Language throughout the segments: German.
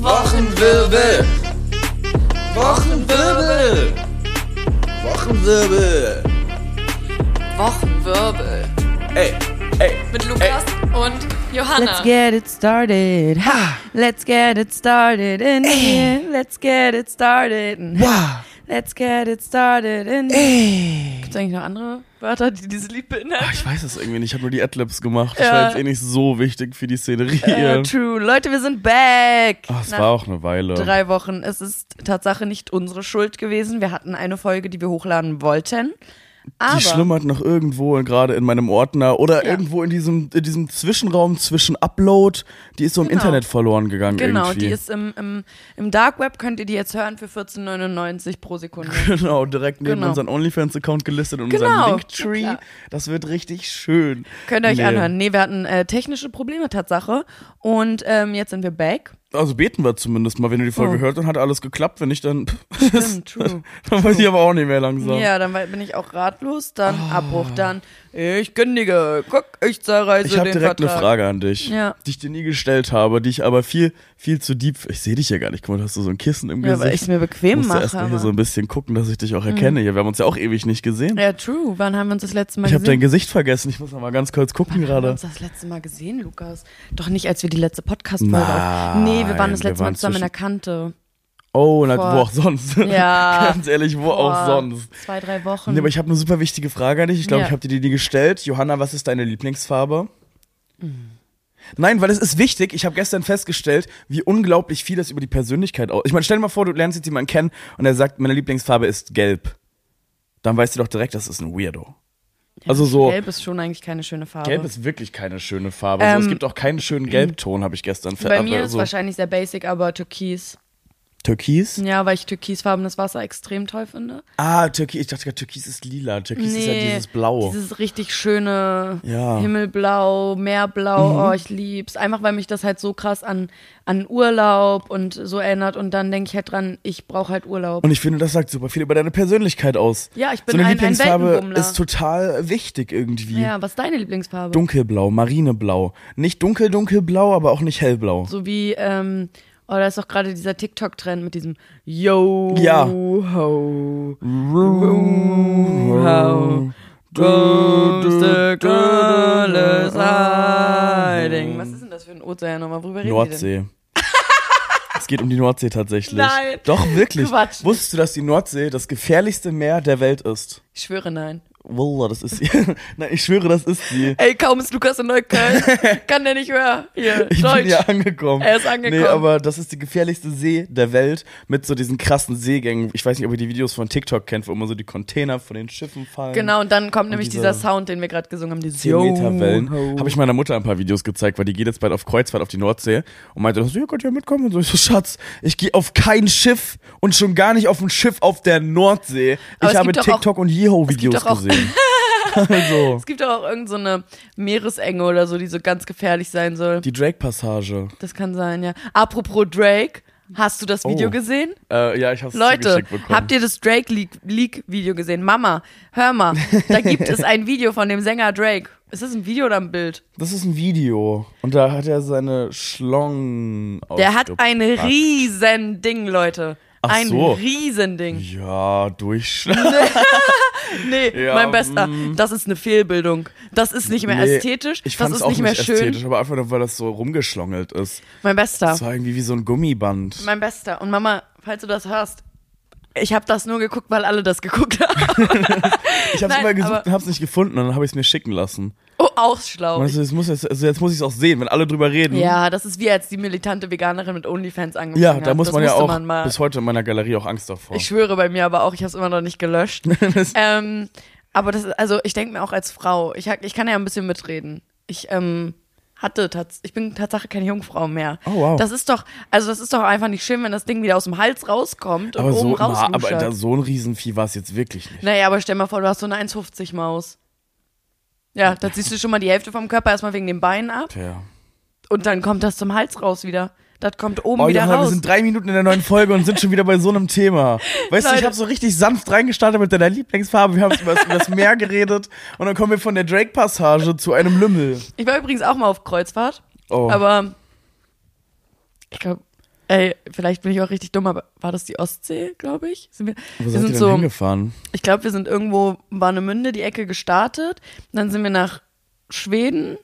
Wochenwirbel. Wochenwirbel. Wochenwirbel. Wochenwirbel. Ey, ey. Mit Lukas und Johanna. Let's get it started. Ha. Let's get it started in here. Let's get it started. in- Wow. Let's get it started in Ey. Gibt es eigentlich noch andere Wörter, die dieses Lied Ah, beinhalten? Ich weiß es irgendwie nicht. Ich habe nur die Adlibs gemacht. Das Ja. war jetzt eh nicht so wichtig für die Szenerie. Äh, true. Leute, wir sind back. Ach, es Nach war auch eine Weile. drei Wochen. Es ist Tatsache nicht unsere Schuld gewesen. Wir hatten eine Folge, die wir hochladen wollten. Aber Die schlummert noch irgendwo gerade in meinem Ordner oder Ja. irgendwo in diesem, in diesem Zwischenraum zwischen Upload. Die ist so im Genau. Internet verloren gegangen genau, irgendwie. die ist im, im, im Dark Web, könnt ihr die jetzt hören für 14,99 pro Sekunde. Genau, direkt neben Genau. unseren OnlyFans-Account gelistet und Genau, unserem na Linktree. klar. Das wird richtig schön. Könnt ihr euch Nee. anhören. Nee, wir hatten äh, technische Probleme, Tatsache. Und ähm, jetzt sind wir back. Also beten wir zumindest mal. Wenn du die Folge Oh. hört, dann hat alles geklappt. Wenn nicht, dann, Stimmt, true. dann weiß ich aber auch nicht mehr langsam. Ja, dann bin ich auch ratlos, dann Abbruch, dann ich kündige, guck, ich zerreiße Ich habe den direkt eine Vertrag. Frage an dich, Ja. die ich dir nie gestellt habe, die ich aber viel, viel zu deep. Ich sehe dich ja gar nicht. Guck mal, du hast so ein Kissen im Ja, Gesicht. weil ich es mir bequem musst du mache. erst mal hier so ein bisschen gucken, dass ich dich auch erkenne. Hier, wir haben uns ja auch ewig nicht gesehen. ja, true. Wann haben wir uns das letzte Mal ich habe dein gesehen? Gesicht vergessen. Ich muss noch mal ganz kurz gucken Haben wir gerade. uns das letzte Mal gesehen, Lukas? Doch nicht, als wir die letzte Podcast-Folge auf. Nein, Nee, wir waren das letzte Mal waren zusammen in der Kante. Oh, na, wo auch sonst. Ja. ganz ehrlich, wo auch sonst. Zwei, drei Wochen. Nee, aber ich habe eine super wichtige Frage an dich. Ich glaube, Ja. ich habe dir die nie gestellt. Johanna, was ist deine Lieblingsfarbe? Mhm. Nein, weil es ist wichtig. Ich habe gestern festgestellt, wie unglaublich viel das über die Persönlichkeit aus. Ich meine, stell dir mal vor, du lernst jetzt jemanden kennen und er sagt, meine Lieblingsfarbe ist gelb. Dann weißt du doch direkt, das ist ein Weirdo. also so, gelb, Gelb ist schon eigentlich keine schöne Farbe. ist wirklich keine schöne Farbe. Ähm, also es gibt auch keinen schönen Gelbton, habe ich gestern ver- Bei mir aber ist wahrscheinlich sehr basic, aber Türkis. Türkis? Ja, weil ich türkisfarbenes Wasser extrem toll finde. Ah, Türkis. Ich dachte gerade, Türkis ist lila. Türkis ist ja dieses Blau. Dieses richtig schöne Ja. Mhm. Himmelblau, Meerblau, oh, ich lieb's. Einfach weil mich das halt so krass an, an Urlaub und so erinnert und dann denke ich halt dran, ich brauche halt Urlaub. Und ich finde, das sagt super viel über deine Persönlichkeit aus. Ja, ich bin so eine ein- ein Lieblingsfarbe Weltenbummler. ist total wichtig irgendwie. ja, was ist deine Lieblingsfarbe? Dunkelblau, Marineblau. Nicht dunkel, dunkelblau, aber auch nicht hellblau. So wie, ähm, oh, da ist doch gerade dieser TikTok-Trend mit diesem Yo, Ja. ho, hiding. Was ist denn das für ein Ozean nochmal? Worüber reden? Nordsee. es geht um die Nordsee tatsächlich. Nein. Doch, wirklich. Quatsch. Wusstest du, dass die Nordsee das gefährlichste Meer der Welt ist? Ich schwöre nein. Wallah, das ist sie. Nein, ich schwöre, das ist sie. Ey, kaum ist Lukas in Neukölln, kann der nicht mehr. Hier, Ich Deutsch. bin ja angekommen. Er ist angekommen. Nee, aber das ist die gefährlichste See der Welt mit so diesen krassen Seegängen. Ich weiß nicht, ob ihr die Videos von TikTok kennt, wo immer so die Container von den Schiffen fallen. Genau, und dann kommt nämlich dieser Sound, den wir gerade gesungen haben, dieses 10 Meter Wellen. Habe ich meiner Mutter ein paar Videos gezeigt, weil die geht jetzt bald auf Kreuzfahrt auf die Nordsee und meinte, so, ihr könnt ja mitkommen. Und so, ich so, Schatz, ich gehe auf kein Schiff und schon gar nicht auf ein Schiff auf der Nordsee. Ich habe TikTok und Yeho-Videos doch auch- gesehen. also, Es gibt auch irgendeine so eine Meeresenge oder so, die so ganz gefährlich sein soll. die Drake-Passage. Das kann sein, ja. Apropos Drake, hast du das Video Oh. gesehen? Äh, ja, ich habe es Leute, habt ihr das Drake-Leak-Video gesehen? Mama, hör mal, da gibt es ein Video von dem Sänger Drake. Ist das ein Video oder ein Bild? das ist ein Video. Und da hat er seine Schlong Der hat ein ausgepackt. riesen Ding, Leute. Ach ein so. Riesending. Ja, Durchschnitt. Nee, Ja, mein Bester, mm. das ist eine Fehlbildung. Das ist nicht mehr Nee, ästhetisch, Ich das fand es ist auch nicht mehr schön. ästhetisch, aber einfach nur, weil das so rumgeschlongelt ist. Mein Bester, Das war irgendwie wie so ein Gummiband. mein Bester. Und Mama, falls du das hörst, ich habe das nur geguckt, weil alle das geguckt haben. Ich habe Nein, immer gesucht und hab's nicht gefunden und dann habe ich es mir schicken lassen. Oh, auch schlau. Also, jetzt muss jetzt, also jetzt muss ich es auch sehen, wenn alle drüber reden. Ja, das ist wie als die militante Veganerin mit OnlyFans angefangen Ja, hat. da muss das man ja auch man bis heute in meiner Galerie auch Angst davor. Ich schwöre bei mir aber auch, ich habe es immer noch nicht gelöscht. ähm, aber das ist, also ich denke mir auch als Frau, ich, ich kann ja ein bisschen mitreden. Ich ähm, hatte ich bin Tatsache keine Jungfrau mehr. Oh, wow. Das ist doch, also das ist doch einfach nicht schön, wenn das Ding wieder aus dem Hals rauskommt und aber oben so, raus. na, aber so ein Riesenvieh war es jetzt wirklich nicht. naja, aber stell mal vor, du hast so eine 1,50 Maus. Ja, da ziehst du schon mal die Hälfte vom Körper erstmal wegen den Beinen ab Tja. und dann kommt das zum Hals raus wieder. Das kommt oben Oh, wieder Johanna, wir raus. sind drei Minuten in der neuen Folge und sind schon wieder bei so einem Thema. Weißt du, ich Leute. habe so richtig sanft reingestartet mit deiner Lieblingsfarbe. Wir haben über, das- über das Meer geredet und dann kommen wir von der Drake-Passage zu einem Lümmel. Ich war übrigens auch mal auf Kreuzfahrt, Oh. aber ich glaube, ey, vielleicht bin ich auch richtig dumm, aber war das die Ostsee, glaube ich? Sind wir, Wo wir sind so, hingefahren? ich glaube, wir sind irgendwo Warnemünde, die Ecke gestartet, dann sind wir nach Schweden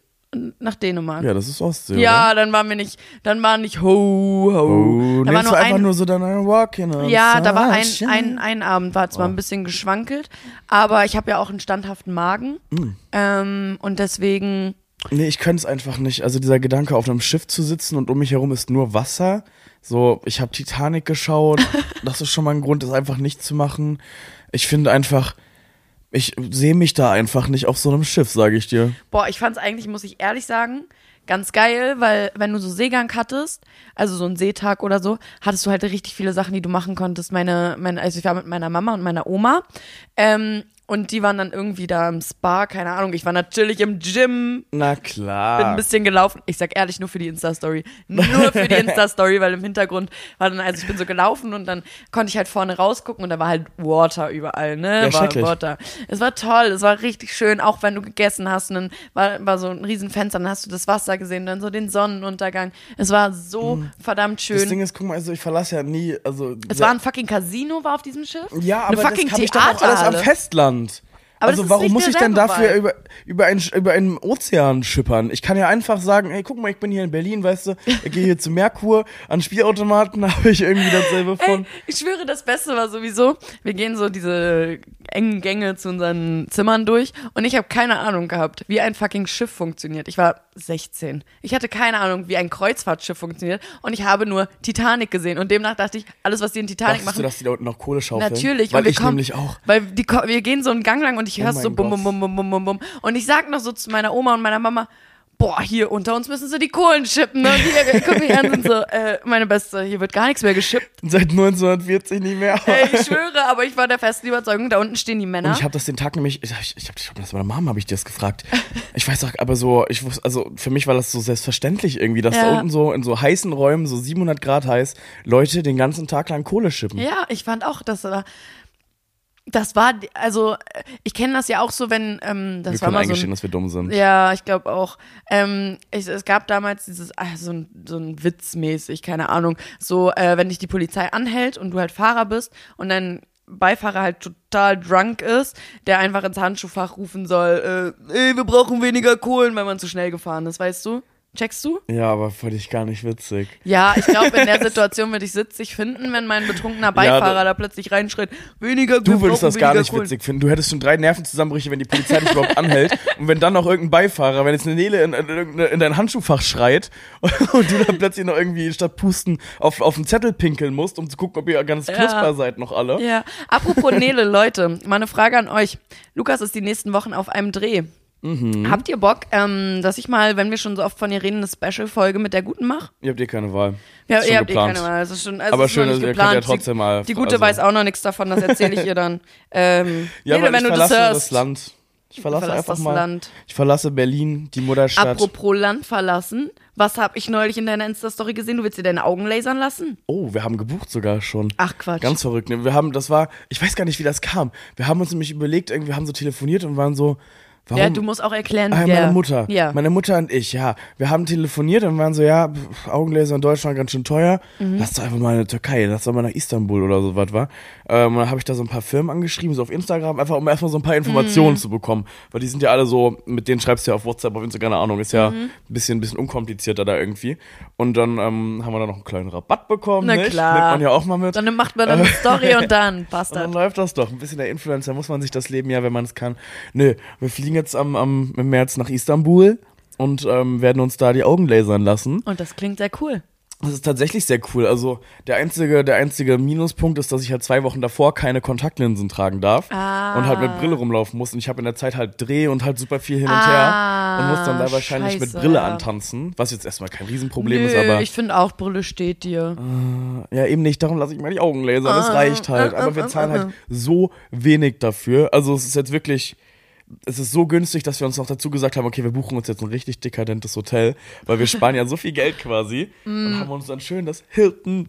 nach Dänemark. Ja, das ist Ostsee. Ja, dann waren wir nicht, dann war nicht ho, ho. Oh, da nee, war es nur war einfach ein, nur so dann ein Walking on ja, da war ein, ein, ein Abend, war zwar Oh. ein bisschen geschwankelt, aber ich habe ja auch einen standhaften Magen. Mm. Ähm, und deswegen, Nee, ich könnte es einfach nicht. Also dieser Gedanke, auf einem Schiff zu sitzen und um mich herum ist nur Wasser. So, ich habe Titanic geschaut. das ist schon mal ein Grund, das einfach nicht zu machen. Ich finde einfach, ich sehe mich da einfach nicht auf so einem Schiff, sage ich dir. boah, ich fand's eigentlich, muss ich ehrlich sagen, ganz geil, weil wenn du so Seegang hattest, also so einen Seetag oder so, hattest du halt richtig viele Sachen, die du machen konntest. Meine, meine also ich war mit meiner Mama und meiner Oma. Ähm, und die waren dann irgendwie da im Spa, keine Ahnung. Ich war natürlich im Gym, Na bin klar. ein bisschen gelaufen. Ich sag ehrlich, nur für die Insta-Story. Nur für die Insta-Story, weil im Hintergrund war dann, also ich bin so gelaufen und dann konnte ich halt vorne rausgucken und da war halt Water überall, ne? Ja, war. Water. Es war toll, es war richtig schön, auch wenn du gegessen hast und dann war, war so ein Riesenfenster, dann hast du das Wasser gesehen, dann so den Sonnenuntergang. Es war so verdammt Mhm. das Ding schön. ist, guck mal, also ich verlasse ja nie, also Es war ein fucking Casino, war auf diesem Schiff. ja, eine aber fucking das habe ich doch auch alles am Theaterhalle. Festland. Aber also warum muss ich denn dafür über, über, ein, über einen Ozean schippern? Ich kann ja einfach sagen, hey, guck mal, ich bin hier in Berlin, weißt du, ich gehe hier zu Merkur, an Spielautomaten habe ich irgendwie dasselbe von. Ey, ich schwöre, das Beste war sowieso, wir gehen so diese engen Gänge zu unseren Zimmern durch und ich habe keine Ahnung gehabt, wie ein fucking Schiff funktioniert. Ich war 16. Ich hatte keine Ahnung, wie ein Kreuzfahrtschiff funktioniert und ich habe nur Titanic gesehen und demnach dachte ich, alles, was die in Titanic Dachtest machen, du, dass die da unten noch Kohle schaufeln? Natürlich. Weil und wir ich kommen, nämlich auch. Weil die, wir gehen so einen Gang lang und ich höre Oh so bum, bum, bum, bum, bum, bum, bum. Und ich sag noch so zu meiner Oma und meiner Mama, boah, hier unter uns müssen sie die Kohlen schippen. Ne? Und die gucken mich an und so, äh, meine Beste, hier wird gar nichts mehr geschippt. Seit 1940 nicht mehr. Ey, ich schwöre, aber ich war der festen Überzeugung, da unten stehen die Männer. Und ich habe das den Tag nämlich, ich, ich, ich, ich hab das meiner Mom habe ich dir das gefragt. Ich weiß auch, aber so, ich wusste, also für mich war das so selbstverständlich irgendwie, dass da Ja. unten so in so heißen Räumen, so 700 Grad heiß, Leute den ganzen Tag lang Kohle schippen. Ja, ich fand auch, dass war. Das war, also ich kenne das ja auch so, wenn ähm, das Wir war mal so ein, dass wir dumm sind. Ja, ich glaube auch. Ähm, ich, es gab damals dieses, ah, so ein, so ein Witz mäßig, keine Ahnung. So, äh, wenn dich die Polizei anhält und du halt Fahrer bist und dein Beifahrer halt total drunk ist, der einfach ins Handschuhfach rufen soll, äh, ey, wir brauchen weniger Kohlen, weil man zu schnell gefahren ist, weißt du? Checkst du? Ja, aber fand ich gar nicht witzig. Ja, ich glaube, in der Situation würde ich sitzig finden, wenn mein betrunkener Beifahrer da- da plötzlich reinschreit, weniger Du würdest das gar nicht Kohlen. witzig finden. Du hättest schon drei Nervenzusammenbrüche, wenn die Polizei dich überhaupt anhält. Und wenn dann noch irgendein Beifahrer, wenn jetzt eine Nele in, in, in dein Handschuhfach schreit und du dann plötzlich noch irgendwie statt Pusten auf, auf einen Zettel pinkeln musst, um zu gucken, ob ihr ganz knusper seid noch alle. Ja, apropos Nele, Leute, mal eine Frage an euch. Lukas ist die nächsten Wochen auf einem Dreh. Mhm. Habt ihr Bock, ähm, dass ich mal, wenn wir schon so oft von ihr reden, eine Special-Folge mit der Guten mache? Ihr habt eh keine Wahl. Ja, ihr habt geplant. eh keine Wahl. Das ist schon, also Aber ist noch schön, nicht ihr könnt ja geplant. trotzdem die, mal- Die Gute also- weiß auch noch nichts davon, das erzähle ich ihr dann. Ähm, Ja, Nele, weil wenn ich du das verlasse hörst. das Land. Ich verlasse verlasse einfach das mal. Land. Ich verlasse Berlin, die Mutterstadt. Apropos Land verlassen, was habe ich neulich in deiner Insta-Story gesehen? Du willst dir deine Augen lasern lassen? Oh, wir haben gebucht sogar schon. Ach Quatsch. Ganz verrückt. ne? Wir haben, das war, ich weiß gar nicht, wie das kam. Wir haben uns nämlich überlegt, irgendwie, wir haben so telefoniert und waren so, warum? ja, du musst auch erklären, Ah, meine Mutter. Ja. Meine Mutter und ich, ja. Wir haben telefoniert und waren so, ja, pf, Augenlaser in Deutschland ganz schön teuer. Mhm. Lass doch einfach mal in die Türkei, lass doch mal nach Istanbul oder so was war. Ähm, und dann habe ich da so ein paar Firmen angeschrieben, so auf Instagram, einfach um erstmal so ein paar Informationen Mhm. zu bekommen. Weil die sind ja alle so, mit denen schreibst du ja auf WhatsApp, auf Instagram, keine Ahnung, ist ja Mhm. ein bisschen, ein bisschen unkomplizierter da irgendwie. Und dann ähm, haben wir da noch einen kleinen Rabatt bekommen. Na nicht? klar. Nimmt man ja auch mal mit. Dann macht man dann eine Story und dann passt Und dann das. läuft das doch. Ein bisschen der Influencer muss man sich das Leben ja, wenn man es kann. Nö, wir fliegen jetzt am, am im März nach Istanbul und ähm, werden uns da die Augen lasern lassen. Und das klingt sehr cool. Das ist tatsächlich sehr cool. Also der einzige, der einzige Minuspunkt ist, dass ich halt zwei Wochen davor keine Kontaktlinsen tragen darf Ah. und halt mit Brille rumlaufen muss. Und ich habe in der Zeit halt Dreh und halt super viel hin und Ah, her und muss dann da wahrscheinlich scheiße, mit Brille antanzen, was jetzt erstmal kein Riesenproblem Nö, ist, aber ich finde auch, Brille steht dir. ja, eben nicht. Darum lasse ich mir die Augen lasern. Das Ah, reicht halt. ah, Aber ah, wir ah, zahlen ah. halt so wenig dafür. Also es ist jetzt wirklich es ist so günstig, dass wir uns noch dazu gesagt haben, okay, wir buchen uns jetzt ein richtig dekadentes Hotel, weil wir sparen ja so viel Geld quasi Mm. und haben uns dann schön das Hilton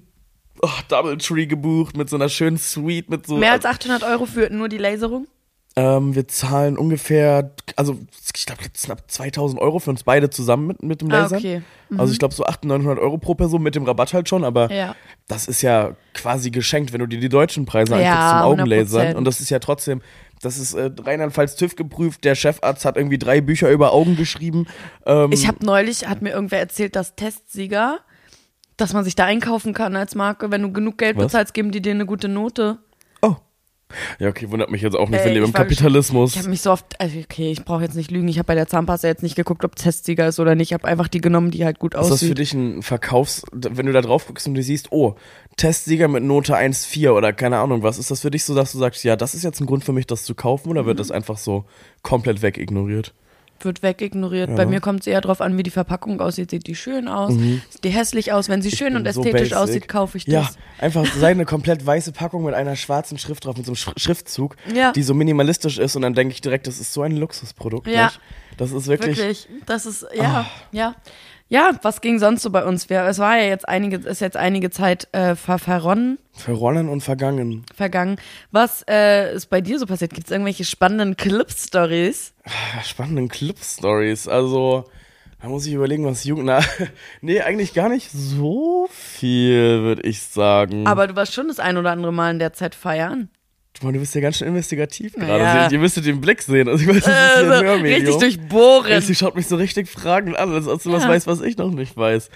oh, Doubletree gebucht mit so einer schönen Suite mit so Mehr als 800 Euro für nur die Laserung? ähm, wir zahlen ungefähr, also ich glaube knapp 2000 Euro für uns beide zusammen mit, mit dem Ah, Laser. okay. Also ich glaube so 800, 900 Euro pro Person mit dem Rabatt halt schon, aber Ja. das ist ja quasi geschenkt, wenn du dir die deutschen Preise Ja, anguckst zum Augenlasern. 100%. Und das ist ja trotzdem, das ist äh, Rheinland-Pfalz TÜV geprüft, der Chefarzt hat irgendwie drei Bücher über Augen geschrieben. Ähm, Ich habe neulich, hat mir irgendwer erzählt, dass Testsieger, dass man sich da einkaufen kann als Marke. Wenn du genug Geld Was? bezahlst, geben die dir eine gute Note. oh. Ja, okay, wundert mich jetzt auch nicht, Ey, wir leben ich im Kapitalismus. Ich habe mich so oft, also okay, ich brauche jetzt nicht lügen, ich habe bei der Zahnpasta jetzt nicht geguckt, ob Testsieger ist oder nicht. Ich habe einfach die genommen, die halt gut Ist das aussieht. für dich ein Verkaufs, wenn du da drauf guckst und du siehst, oh, Testsieger mit Note 1,4 oder keine Ahnung was, ist das für dich so, dass du sagst, ja, das ist jetzt ein Grund für mich, das zu kaufen oder Mhm. wird das einfach so komplett wegignoriert? Wird wegignoriert. Bei mir kommt es eher drauf an, wie die Verpackung aussieht. Sieht die schön aus? Sieht die hässlich aus? Wenn sie schön und so ästhetisch basic. aussieht, kaufe ich das. Ja, einfach sei eine komplett weiße Packung mit einer schwarzen Schrift drauf, mit so einem Sch Schriftzug, Ja. die so minimalistisch ist und dann denke ich direkt, das ist so ein Luxusprodukt. Ja. Nicht? Das ist wirklich, Wirklich, das ist, ja, ja. Ja, was ging sonst so bei uns? Wir, es war ja jetzt einige, ist jetzt einige Zeit äh, ver verronnen, verronnen und vergangen. vergangen. Was äh, ist bei dir so passiert? Gibt es irgendwelche spannenden Clip-Stories? Ah, Spannenden Clip-Stories. Also, da muss ich überlegen, was Jugend. Na, nee, eigentlich gar nicht so viel, würde ich sagen. Aber du warst schon das ein oder andere Mal in der Zeit feiern. Mann, du bist ja ganz schön investigativ Ja. gerade. Also, Ihr müsstet den Blick sehen. Also, ich weiß, das ist hier ein Also, Hörmedium. richtig durchbohren. Sie schaut mich so richtig Fragen an, als ob sie was Ja. weiß, was ich noch nicht weiß.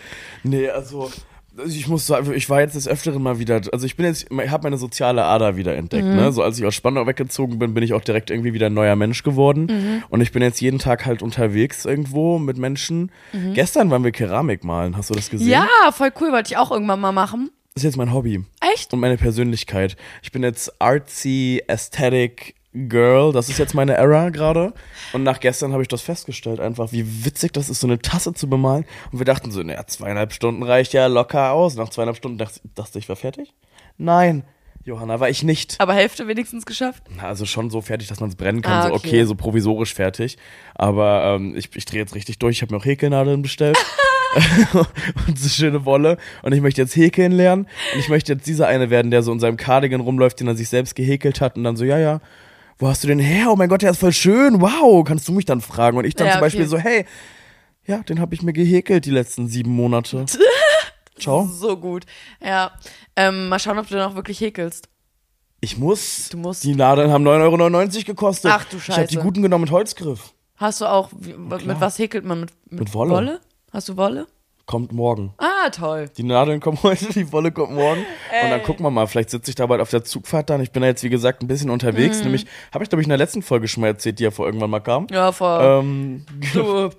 Nee, also also ich muss sagen, ich war jetzt des Öfteren mal wieder, also ich bin jetzt, ich habe meine soziale Ader wieder entdeckt, Mhm. ne? So als ich aus Spandau weggezogen bin, bin ich auch direkt irgendwie wieder ein neuer Mensch geworden. Mhm. Und ich bin jetzt jeden Tag halt unterwegs irgendwo mit Menschen. Gestern waren wir Keramik malen, hast du das gesehen? Mhm. ja, voll cool, wollte ich auch irgendwann mal machen. Das ist jetzt mein Hobby. Echt? Und meine Persönlichkeit. Ich bin jetzt artsy, aesthetic Girl. Das ist jetzt meine Era gerade. Und nach gestern habe ich das festgestellt, einfach, wie witzig das ist, so eine Tasse zu bemalen. Und wir dachten so, naja, zweieinhalb Stunden reicht ja locker aus. Nach zweieinhalb Stunden dachte, dachte ich, war fertig? Nein, Johanna, war ich nicht. Aber Hälfte wenigstens geschafft? Na, Also schon so fertig, dass man es brennen kann. Ah, So okay. okay, so provisorisch fertig. Aber ähm, ich, ich drehe jetzt richtig durch. Ich habe mir auch Häkelnadeln bestellt. und so schöne Wolle. Und ich möchte jetzt häkeln lernen. Und ich möchte jetzt dieser eine werden, der so in seinem Cardigan rumläuft, den er sich selbst gehäkelt hat. Und dann so, ja, ja, wo hast du den her? Oh mein Gott, der ist voll schön. Wow, kannst du mich dann fragen? Und ich dann Ja, zum Beispiel okay. so, hey, ja, den habe ich mir gehäkelt die letzten sieben Monate. Ciao. So gut. Ja. Ähm, mal schauen, ob du dann auch wirklich häkelst. Ich muss. Du musst. Die Nadeln haben 9,99 Euro gekostet. Ach du Ich habe die Scheiße. guten genommen mit Holzgriff. Hast du auch, wie, mit was häkelt man? Mit, Mit Wolle. Hast du Wolle? Kommt morgen. Ah, toll. Die Nadeln kommen heute, die Wolle kommt morgen. Und dann gucken wir mal, vielleicht sitze ich da bald auf der Zugfahrt dann. Ich bin da jetzt, wie gesagt, ein bisschen unterwegs. Mhm. Nämlich, habe ich, glaube ich, in der letzten Folge schon mal erzählt, die ja vor irgendwann mal kam. Ja, vor. Ähm,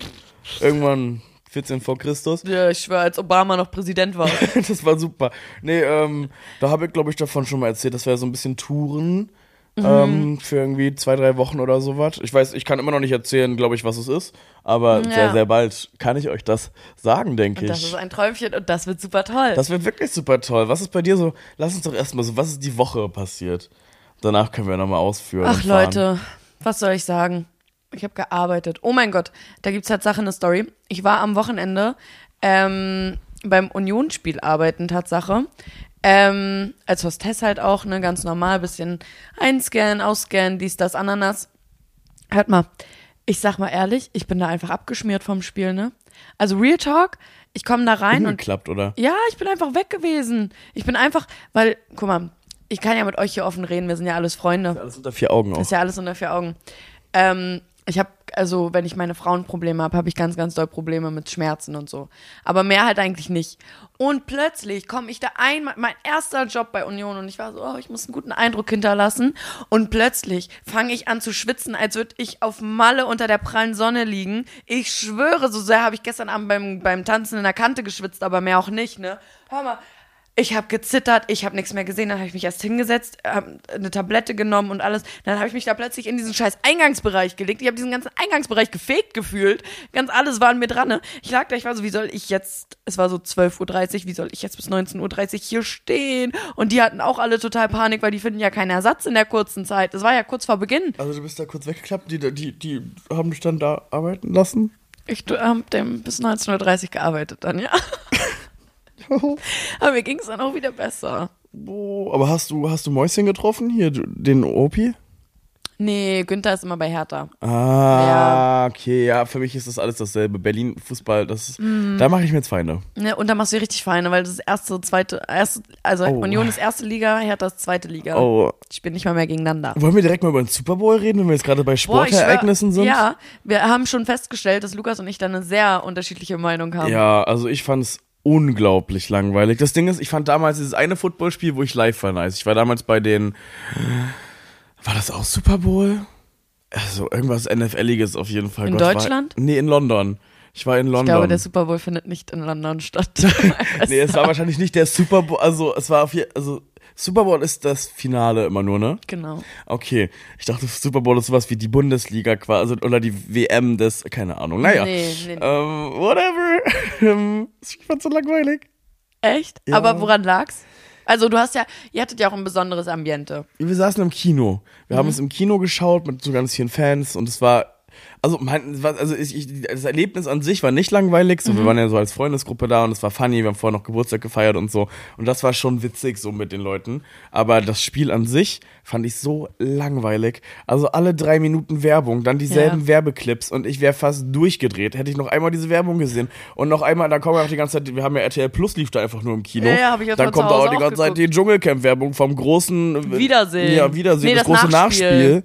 irgendwann 14 vor Christus. ja, ich schwör, als Obama noch Präsident war. Das war super. Nee, ähm, da habe ich, glaube ich, davon schon mal erzählt. Das wäre so ein bisschen Touren. Mhm. Ähm, für irgendwie zwei, drei Wochen oder sowas. Ich weiß, ich kann immer noch nicht erzählen, glaube ich, was es ist. Aber Ja. sehr, sehr bald kann ich euch das sagen, denke Und das ich. ist ein Träumchen und das wird super toll. Das wird wirklich super toll. Was ist bei dir so? Lass uns doch erstmal so, was ist die Woche passiert? Danach können wir nochmal ausführen. Ach. Leute, was soll ich sagen? Ich habe gearbeitet. Oh mein Gott, da gibt's Tatsache eine Story. Ich war am Wochenende ähm, beim Unionsspiel arbeiten, Tatsache. Ähm, als Hostess halt auch, ne, ganz normal, bisschen einscannen, ausscannen, dies, das, Ananas. Hört mal, ich sag mal ehrlich, ich bin da einfach abgeschmiert vom Spiel, ne? Also Real Talk, ich komme da rein und Umgeklappt, oder? ja, ich bin einfach weg gewesen. Ich bin einfach, weil, guck mal, ich kann ja mit euch hier offen reden, wir sind ja alles Freunde. Alles unter vier Augen auch. Ist ja alles unter vier Augen. Ähm, ich habe, also wenn ich meine Frauenprobleme habe, habe ich ganz, ganz doll Probleme mit Schmerzen und so. Aber mehr halt eigentlich nicht. Und plötzlich komme ich da ein, mein erster Job bei Union und ich war so, oh, ich muss einen guten Eindruck hinterlassen. Und plötzlich fange ich an zu schwitzen, als würde ich auf Malle unter der prallen Sonne liegen. Ich schwöre, so sehr habe ich gestern Abend beim, beim Tanzen in der Kante geschwitzt, aber mehr auch nicht, ne? Hör mal, Ich habe gezittert, ich habe nichts mehr gesehen, dann habe ich mich erst hingesetzt, hab eine Tablette genommen und alles. Dann habe ich mich da plötzlich in diesen scheiß Eingangsbereich gelegt. Ich habe diesen ganzen Eingangsbereich gefegt gefühlt. Ganz alles war an mir dran. ne? Ich lag da, ich war so, wie soll ich jetzt, es war so 12.30 Uhr, wie soll ich jetzt bis 19.30 Uhr hier stehen? Und die hatten auch alle total Panik, weil die finden ja keinen Ersatz in der kurzen Zeit. Das war ja kurz vor Beginn. Also du bist da kurz weggeklappt, die, die, die haben dich dann da arbeiten lassen? Ich habe dem bis 19.30 Uhr gearbeitet dann, ja. Aber mir ging es dann auch wieder besser. Oh, aber hast du, hast du Mäuschen getroffen? Hier, den Opi? Nee, Günther ist immer bei Hertha. Ah, okay, ja, für mich ist das alles dasselbe. Berlin, Fußball, das Mhm. da mache ich mir jetzt Feinde. Ne, und da machst du richtig Feine, weil das ist erste, zweite, erste, also Oh. Union ist erste Liga, Hertha ist zweite Liga. Oh, Die spielen nicht mal mehr gegeneinander. wollen wir direkt mal über den Super Bowl reden, wenn wir jetzt gerade bei Boah, ich Sportereignissen sind? Ja, wir haben schon festgestellt, dass Lukas und ich da eine sehr unterschiedliche Meinung haben. Ja, also ich fand's unglaublich langweilig. Das Ding ist, ich fand damals dieses eine Footballspiel, wo ich live war, nice. Ich war damals bei den, war das auch Super Bowl? Also irgendwas NFLiges auf jeden Fall. In Gott, war- Deutschland? Nee, in London. Ich war in ich London. glaube, der Super Bowl findet nicht in London statt. nee, es war wahrscheinlich nicht der Super Bowl, also es war auf je, also Super Bowl ist das Finale immer nur, ne? genau. Okay, ich dachte Super Bowl ist sowas wie die Bundesliga quasi oder die WM des, keine Ahnung, naja. Nee, nee, nee. Ähm, whatever. Ich fand's so langweilig. Echt? Ja. Aber woran lag's? Also du hast ja, ihr hattet ja auch ein besonderes Ambiente. Wir saßen im Kino. Wir Mhm. haben es im Kino geschaut mit so ganz vielen Fans und es war, also, mein, also ich, ich, das Erlebnis an sich war nicht langweilig. So, Mhm. wir waren ja so als Freundesgruppe da und es war funny. Wir haben vorher noch Geburtstag gefeiert und so. Und das war schon witzig so mit den Leuten. Aber das Spiel an sich fand ich so langweilig. Also alle drei Minuten Werbung, dann dieselben Ja. Werbeclips und ich wäre fast durchgedreht. Hätte ich noch einmal diese Werbung gesehen und noch einmal, dann kommen wir auch die ganze Zeit, wir haben ja RTL Plus lief da einfach nur im Kino. Ja, ja, hab ich jetzt Dann kommt da auch die ganze Zeit die Dschungelcamp-Werbung vom großen Wiedersehen. Ja, Wiedersehen, Nee, das, das große Nachspiel. Nachspiel.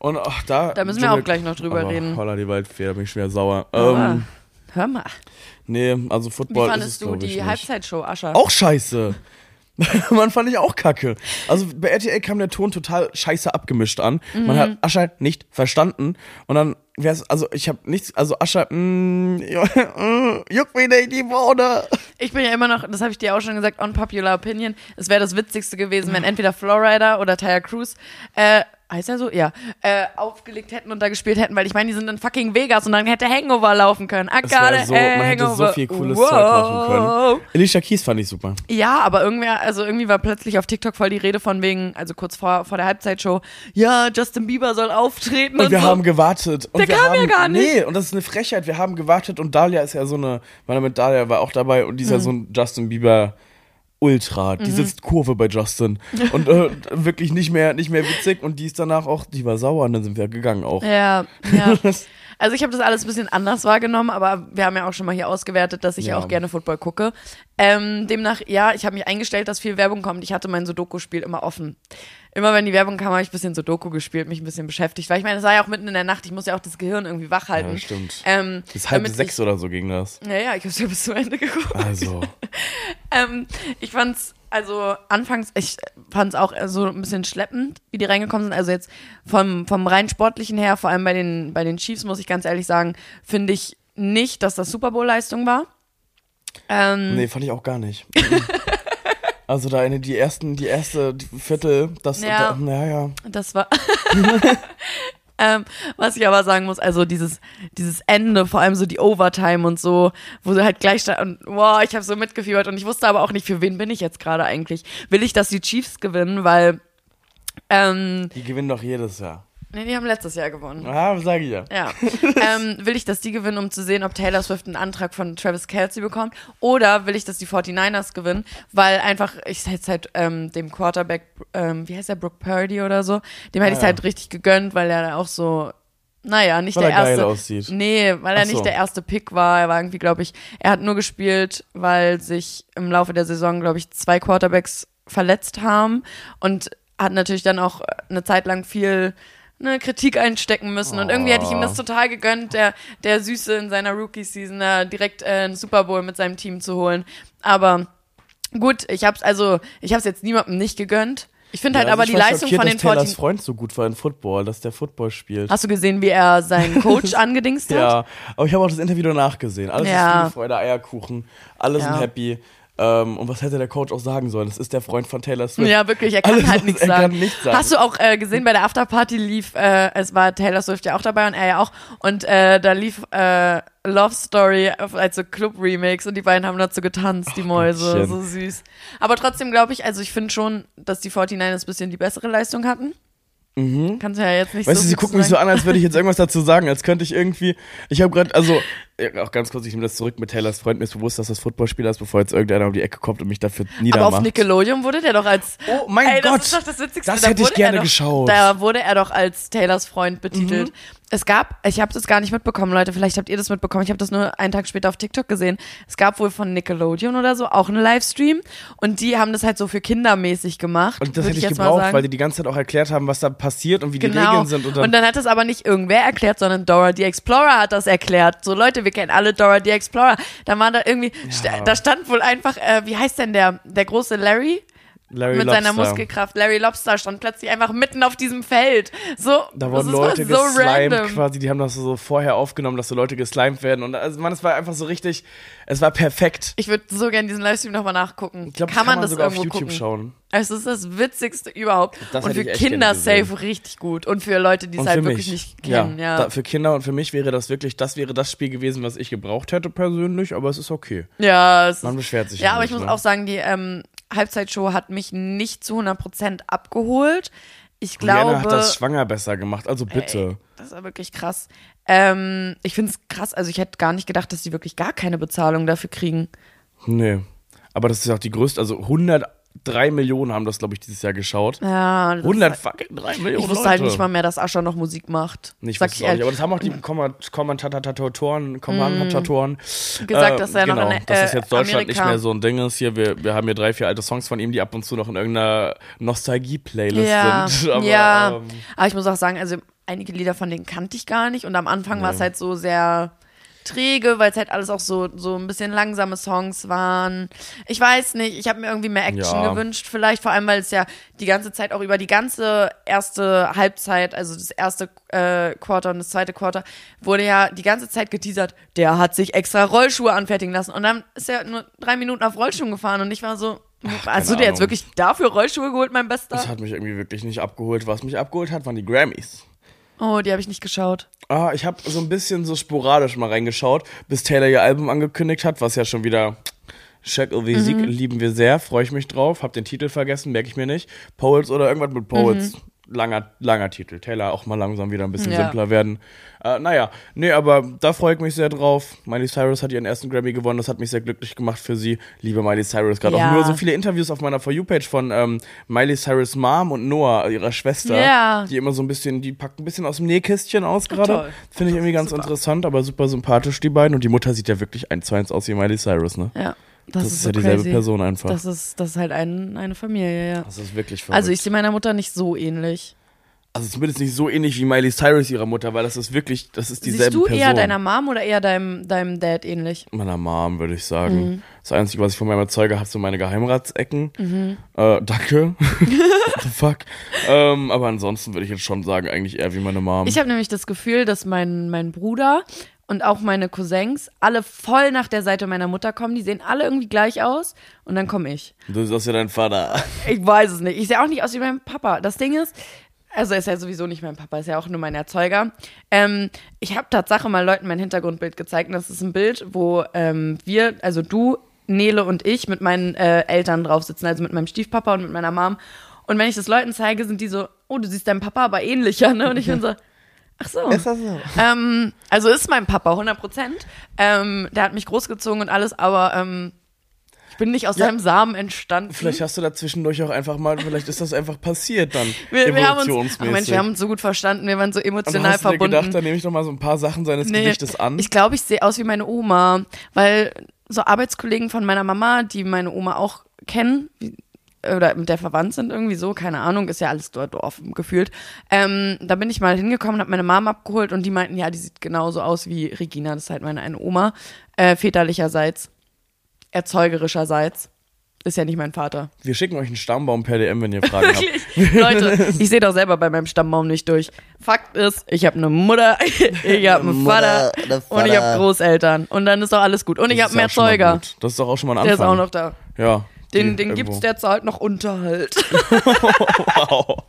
Und ach, da. Da müssen wir auch gleich noch drüber aber reden. Holla die Waldfee, da bin ich schwer sauer. Ähm, hör mal. nee, also Wie Football ist es, fandest du die nicht. Halbzeitshow, Ascha? Auch scheiße. Man fand ich auch kacke. Also bei RTL kam der Ton total scheiße abgemischt an. Man Mhm. hat Ascher nicht verstanden. Und dann wär's, also ich habe nichts, also Ascher, mm, juckt mich nicht die Bohne. Ich bin ja immer noch, das habe ich dir auch schon gesagt, unpopular opinion. Es wäre das Witzigste gewesen, wenn entweder Flowrider oder Tyre Cruz, äh, heißt er so? Ja, äh, aufgelegt hätten und da gespielt hätten, weil ich meine, die sind in fucking Vegas und dann hätte Hangover laufen können. I wär a so, man hätte so hangover. viel cooles Wow. Zeug machen können. Alicia Keys fand ich super. Ja, aber irgendwer, also irgendwie war plötzlich auf TikTok voll die Rede von wegen, also kurz vor, vor der Halbzeitshow, ja, Justin Bieber soll auftreten und, Und wir so. haben gewartet. Und Der wir kam haben, ja gar nicht. Nee, und das ist eine Frechheit. Wir haben gewartet und Dahlia ist ja so eine, weil mit Dahlia war auch dabei und die ist ja Mhm. so ein Justin Bieber Ultra. Die sitzt Kurve bei Justin. Und äh, wirklich nicht mehr, nicht mehr witzig und die ist danach auch, die war sauer und dann sind wir gegangen auch. Ja, ja. Also ich habe das alles ein bisschen anders wahrgenommen, aber wir haben ja auch schon mal hier ausgewertet, dass ich ja, Ja. auch gerne Football gucke. Ähm, demnach, ja, ich habe mich eingestellt, dass viel Werbung kommt. Ich hatte mein Sudoku-Spiel immer offen. Immer wenn die Werbung kam, habe ich ein bisschen Sudoku gespielt, mich ein bisschen beschäftigt, weil ich meine, es war ja auch mitten in der Nacht, ich muss ja auch das Gehirn irgendwie wach halten. Ja, stimmt. Ähm, Bis halb sechs oder so ging das. Ich, naja, ich habe es ja bis zum Ende geguckt. Also. Ähm, ich fand's, also anfangs, ich fand's auch so ein bisschen schleppend, wie die reingekommen sind. Also jetzt vom, vom rein sportlichen her, vor allem bei den, bei den Chiefs, muss ich ganz ehrlich sagen, finde ich nicht, dass das Super Bowl-Leistung war. Ähm, Nee, fand ich auch gar nicht. also da eine, die ersten, die erste die Viertel, das, Ja. da, naja. Das war. ähm, was ich aber sagen muss, also dieses, dieses Ende, vor allem so die Overtime und so, wo sie halt gleich da und wow, ich habe so mitgefiebert und ich wusste aber auch nicht, für wen bin ich jetzt gerade eigentlich. Will ich, dass die Chiefs gewinnen, weil ähm, Die gewinnen doch jedes Jahr. Nee, die haben letztes Jahr gewonnen. Ah, sag ich ja. Ja. ähm, will ich, dass die gewinnen, um zu sehen, ob Taylor Swift einen Antrag von Travis Kelsey bekommt? Oder will ich, dass die 49ers gewinnen? Weil einfach, ich hätte halt ähm, dem Quarterback, ähm, wie heißt der, Brooke Purdy oder so, dem hätte ich Ah, ja. halt richtig gegönnt, weil er auch so, naja, nicht Weil der er geil erste. aussieht. Nee, weil er so. nicht der erste Pick war. Er war irgendwie, glaube ich, er hat nur gespielt, weil sich im Laufe der Saison, glaube ich, zwei Quarterbacks verletzt haben und hat natürlich dann auch eine Zeit lang viel ne, Kritik einstecken müssen. Und irgendwie hätte ich ihm das total gegönnt, der, der Süße in seiner Rookie-Season da direkt äh, einen Super Bowl mit seinem Team zu holen. Aber gut, ich hab's also, ich hab's jetzt niemandem nicht gegönnt. Ich finde halt Ja, also aber die Leistung von den Taylors 14 Freund so gut war in Football, dass der Football spielt. Hast du gesehen, wie er seinen Coach angedingst hat? Ja, aber ich habe auch das Interview danach gesehen. Alles Ja. ist Freude, Eierkuchen. Alle Ja. sind happy. Ähm, und was hätte der Coach auch sagen sollen? Das ist der Freund von Taylor Swift. Ja, wirklich, er kann Alles, halt nichts sagen. kann nichts sagen. Hast du auch äh, gesehen, bei der Afterparty lief, äh, es war Taylor Swift ja auch dabei und er ja auch. Und äh, da lief äh, Love Story als so Club-Remix und die beiden haben dazu getanzt, die Mäuse. Gottchen. So süß. Aber trotzdem glaube ich, also ich finde schon, dass die 49ers ein bisschen die bessere Leistung hatten. Kannst du ja jetzt nicht Mhm. Weißt so du, sie gucken mich so an, als würde ich jetzt irgendwas dazu sagen, als könnte ich irgendwie. Ich habe gerade, also, auch ganz kurz, ich nehme das zurück mit Taylors Freund. Mir ist bewusst, dass das Footballspieler ist, bevor jetzt irgendeiner um die Ecke kommt und mich dafür Aber niedermacht. auf Nickelodeon wurde der doch als. Oh mein Ey, das Gott, ist doch das Witzigste. das Da hätte ich gerne er doch, geschaut. Mhm. Da wurde er doch als Taylors Freund betitelt. Es gab, ich habe das gar nicht mitbekommen, Leute, vielleicht habt ihr das mitbekommen, ich habe das nur einen Tag später auf TikTok gesehen. Es gab wohl von Nickelodeon oder so auch einen Livestream und die haben das halt so für kindermäßig gemacht. und das hätte ich mal gebraucht, weil die die ganze Zeit auch erklärt haben, was da passiert und wie die Genau. Regeln sind. Und dann, hat es aber nicht irgendwer erklärt, sondern Dora the Explorer hat das erklärt. So Leute, wir kennen alle Dora the Explorer. Da war da irgendwie, sta- da stand wohl einfach, äh, wie heißt denn der, der große Larry? Larry mit Lobster. seiner Muskelkraft. Larry Lobster stand plötzlich einfach mitten auf diesem Feld. So, Da wurden Leute so geslimed random. quasi, die haben das so vorher aufgenommen, dass so Leute geslimed werden. Und also, man, es war einfach so richtig, es war perfekt. Ich würde so gerne diesen Livestream nochmal nachgucken. Ich glaube, kann, man das sogar auf irgendwo YouTube gucken? schauen. Es ist das Witzigste überhaupt. Das und für Kinder safe richtig gut. Und für Leute, die es halt für wirklich mich. nicht kennen. Ja, Da, für Kinder und für mich wäre das wirklich, das wäre das Spiel gewesen, was ich gebraucht hätte persönlich, aber es ist okay. ja, es Man beschwert sich ja ja aber nicht, ich muss ne? auch sagen, die ähm, Halbzeitshow hat mich nicht zu 100% abgeholt. Ich glaube, Rihanna hat das schwanger besser gemacht, also bitte. Ey, das war wirklich krass. Ähm, ich finde es krass, also ich hätte gar nicht gedacht, dass die wirklich gar keine Bezahlung dafür kriegen. Nee. Aber das ist auch die größte, also 103 Millionen haben das, glaube ich, dieses Jahr geschaut. Ja, das 100 ist, fucking 3 Millionen ich wusste Leute. halt nicht mal mehr, dass Ascher noch Musik macht. Nicht, Sag wusste ich ich auch nicht, aber das haben auch die Komment- Kommentatoren, Kommentatoren Gesagt, dass er noch genau, in, dass das äh, jetzt Deutschland nicht mehr so ein Ding ist. Hier, wir, wir haben hier drei, vier alte Songs von ihm, die ab und zu noch in irgendeiner Nostalgie-Playlist Ja, sind. Aber, ja. ähm, Aber ich muss auch sagen, also einige Lieder von denen kannte ich gar nicht und am Anfang war es halt so sehr träge, weil es halt alles auch so, so ein bisschen langsame Songs waren. Ich weiß nicht, ich habe mir irgendwie mehr Action Ja. gewünscht, vielleicht vor allem, weil es ja die ganze Zeit auch über die ganze erste Halbzeit, also das erste äh, Quarter und das zweite Quarter, wurde ja die ganze Zeit geteasert, der hat sich extra Rollschuhe anfertigen lassen und dann ist er nur drei Minuten auf Rollschuhen gefahren und ich war so, hast du dir jetzt wirklich dafür Rollschuhe geholt, mein Bester? das hat mich irgendwie wirklich nicht abgeholt. Was mich abgeholt hat, waren die Grammys. Oh, die habe ich nicht geschaut. Ah, ich habe so ein bisschen so sporadisch mal reingeschaut, bis Taylor ihr Album angekündigt hat, was ja schon wieder Check wie Sieg Mhm. lieben wir sehr, freue ich mich drauf. Hab den Titel vergessen, merke ich mir nicht. Poets oder irgendwas mit Poets. Langer, langer Titel. Taylor auch mal langsam wieder ein bisschen. Ja. simpler werden. Äh, naja, nee, aber da freue ich mich sehr drauf. Miley Cyrus hat ihren ersten Grammy gewonnen, das hat mich sehr glücklich gemacht für sie. Liebe Miley Cyrus, gerade Ja. auch nur so viele Interviews auf meiner For You-Page von ähm, Miley Cyrus Mom und Noah, ihrer Schwester, Ja. die immer so ein bisschen, die packt ein bisschen aus dem Nähkästchen aus gerade. Finde ich irgendwie ganz interessant, aber super sympathisch, die beiden. Und die Mutter sieht ja wirklich eins zu eins aus wie Miley Cyrus, ne? Ja. Das, Das, ist, ist so ja dieselbe crazy. Person einfach. Das ist, das ist halt ein, eine Familie, ja. Das ist wirklich verrückt. Also ich sehe meiner Mutter nicht so ähnlich. also zumindest nicht so ähnlich wie Miley Cyrus ihrer Mutter, weil das ist wirklich, das ist dieselbe Siehst du Person. eher deiner Mom oder eher deinem, deinem Dad ähnlich? Meiner Mom, würde ich sagen. Mhm. Das Einzige, was ich von meinem Erzeuger habe, sind meine Geheimratsecken. Äh, danke. What the fuck? Ähm, aber ansonsten würde ich jetzt schon sagen, eigentlich eher wie meine Mom. Ich habe nämlich das Gefühl, dass mein, mein Bruder und auch meine Cousins alle voll nach der Seite meiner Mutter kommen. Die sehen alle irgendwie gleich aus und dann komme ich. du bist ja dein Vater. Ich weiß es nicht. Ich sehe auch nicht aus wie mein Papa. Das Ding ist, also er ist ja sowieso nicht mein Papa, ist ja auch nur mein Erzeuger. Ähm, ich habe Tatsache mal Leuten mein Hintergrundbild gezeigt. Und das ist ein Bild, wo ähm, wir, also du, Nele und ich mit meinen äh, Eltern drauf sitzen, also mit meinem Stiefpapa und mit meiner Mom. Und wenn ich das Leuten zeige, sind die so, oh, du siehst deinem Papa aber ähnlicher, ne? Und ich bin so, ach so. Ist das so? Ähm, also ist mein Papa, 100 Prozent. Ähm, der hat mich großgezogen und alles, aber ähm, ich bin nicht aus Ja. seinem Samen entstanden. Vielleicht hast du da zwischendurch auch einfach mal, vielleicht ist das einfach passiert dann. wir, wir haben uns, ach Mensch, wir haben uns so gut verstanden, wir waren so emotional hast verbunden. gedacht, dann nehme ich doch mal so ein paar Sachen seines Nee, Gesichtes an. Ich glaube, ich sehe aus wie meine Oma, weil so Arbeitskollegen von meiner Mama, die meine Oma auch kennen, wie- oder mit der verwandt sind irgendwie so, keine Ahnung, ist ja alles dort Dorf gefühlt. Ähm, da bin ich mal hingekommen, habe meine Mama abgeholt und die meinten, ja, die sieht genauso aus wie Regina, das ist halt meine eine Oma, äh, väterlicherseits, erzeugerischerseits. Ist ja nicht mein Vater. Wir schicken euch einen Stammbaum per DM, wenn ihr Fragen habt. Leute, ich sehe doch selber bei meinem Stammbaum nicht durch. Fakt ist, ich habe eine Mutter, ich habe einen Vater, Mutter, der und ich habe Vater. Großeltern. Und dann ist doch alles gut. Und ich Das habe ist ja einen Erzeuger. Das ist doch auch schon mal ein Der ist Anfang. auch noch da. Ja. Den, den irgendwo. gibt's, der zahlt noch Unterhalt. Wow.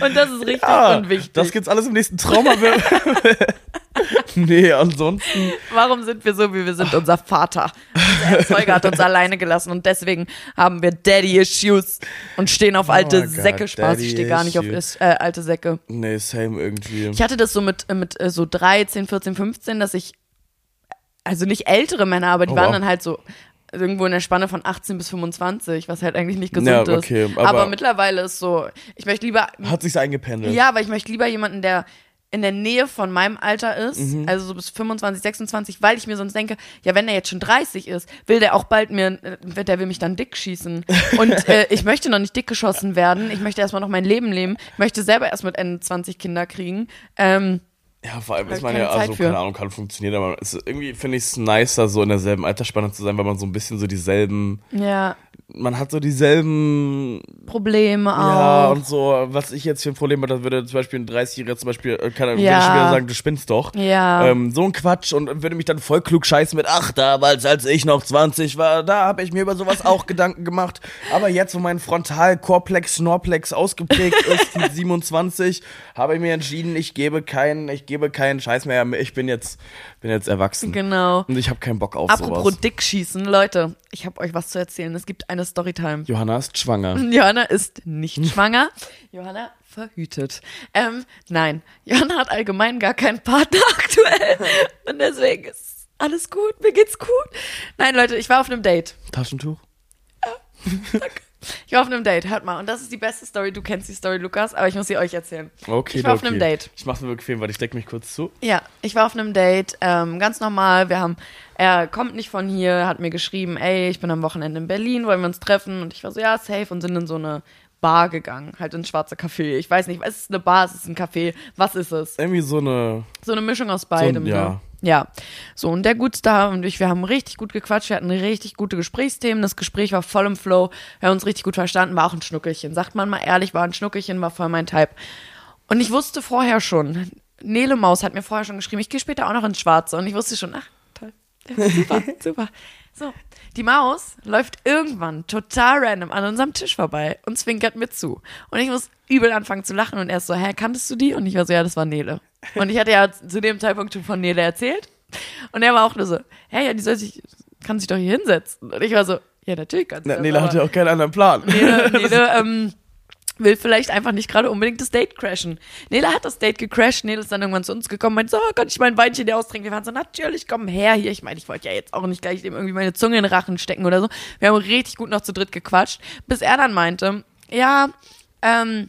Und das ist richtig Ja, unwichtig. das gibt's alles im nächsten Trauma. nee, ansonsten. Warum sind wir so, wie wir sind? Unser Vater, unser Erzeuger hat uns alleine gelassen und deswegen haben wir Daddy-Issues und stehen auf alte Oh my God, Säcke. Spaß, ich stehe gar nicht auf äh, alte Säcke. Nee, same irgendwie. Ich hatte das so mit, äh, mit äh, so 13, 14, 15, dass ich, also nicht ältere Männer, aber die Oh, waren wow. dann halt so irgendwo in der Spanne von 18 bis 25, was halt eigentlich nicht gesund Ja, ist. okay, aber, aber- mittlerweile ist so, ich möchte lieber, Hat sich's eingependelt. ja, aber ich möchte lieber jemanden, der in der Nähe von meinem Alter ist, Mhm. also so bis 25, 26, weil ich mir sonst denke, ja, wenn er jetzt schon 30 ist, will der auch bald mir, äh, der will mich dann dick schießen. Und äh, ich möchte noch nicht dick geschossen werden. Ich möchte erstmal noch mein Leben leben. Ich möchte selber erst mit Ende 20 Kinder kriegen. Ähm, Ja, vor allem ist man ja, also, keine Ahnung, kann funktionieren, aber ist, irgendwie finde ich es nicer, so in derselben Altersspanne zu sein, weil man so ein bisschen so dieselben, ja, man hat so dieselben, Probleme ja, auch. und so, was ich jetzt für ein Problem habe, da würde zum Beispiel ein 30-Jähriger zum Beispiel, äh, kann, würde Ja. ich wieder sagen, du spinnst doch. Ja. Ähm, so ein Quatsch und würde mich dann voll klug scheißen mit, ach, damals, als ich noch 20 war, da habe ich mir über sowas auch Gedanken gemacht. Aber jetzt, wo mein Frontal-Corplex, Schnorplex ausgeprägt ist mit 27, habe ich mir entschieden, ich gebe keinen, ich gebe keinen Scheiß mehr. Ich bin jetzt, bin jetzt erwachsen. Genau. Und ich habe keinen Bock auf Apropos sowas. dick schießen, Leute, ich habe euch was zu erzählen. Es gibt eine Storytime. Johanna ist schwanger. Johanna ist nicht schwanger. Johanna verhütet. Ähm, nein, Johanna hat allgemein gar keinen Partner aktuell. Und deswegen ist alles gut, mir geht's gut. Nein, Leute, ich war auf einem Date. Taschentuch? Ich war auf einem Date, hört mal. Und das ist die beste Story. Du kennst die Story, Lukas, aber ich muss sie euch erzählen. Okay, Ich war auf okay. einem Date. Ich mach's mir bequem, weil ich decke mich kurz zu. Ja, ich war auf einem Date, ähm, ganz normal. Wir haben, er kommt nicht von hier, hat mir geschrieben, ey, ich bin am Wochenende in Berlin, wollen wir uns treffen? Und ich war so, ja, safe und sind in so eine Bar gegangen, halt ins schwarze Café. Ich weiß nicht, es ist eine Bar, es ist ein Café, was ist es? Irgendwie so eine. So eine Mischung aus beidem. ja. Ne? Ja. So, und der Gutstar und ich, wir haben richtig gut gequatscht, wir hatten richtig gute Gesprächsthemen, das Gespräch war voll im Flow, wir haben uns richtig gut verstanden, war auch ein Schnuckelchen. Sagt man mal ehrlich, war ein Schnuckelchen, war voll mein Type. Und ich wusste vorher schon, Nele Maus hat mir vorher schon geschrieben, ich gehe später auch noch ins Schwarze. Und ich wusste schon, ach, toll. Ja, super, super. So, die Maus läuft irgendwann total random an unserem Tisch vorbei und zwinkert mir zu. Und ich muss übel anfangen zu lachen und er ist so, hä, kanntest du die? Und ich war so, ja, das war Nele. Und ich hatte ja zu dem Zeitpunkt schon von Nele erzählt. Und er war auch nur so, hä, ja, die soll sich, kann sich doch hier hinsetzen. Und ich war so, ja, natürlich kann sie Na, Nele hatte auch keinen anderen Plan. Nele, Nele ähm, will vielleicht einfach nicht gerade unbedingt das Date crashen. Nele hat das Date gecrashed. Nele ist dann irgendwann zu uns gekommen und meinte so, oh, kann ich mal ein Weinchen dir austrinken? Wir waren so, natürlich, komm her hier. Ich meine, ich wollte ja jetzt auch nicht gleich dem irgendwie meine Zunge in den Rachen stecken oder so. Wir haben richtig gut noch zu dritt gequatscht, bis er dann meinte, ja, ähm,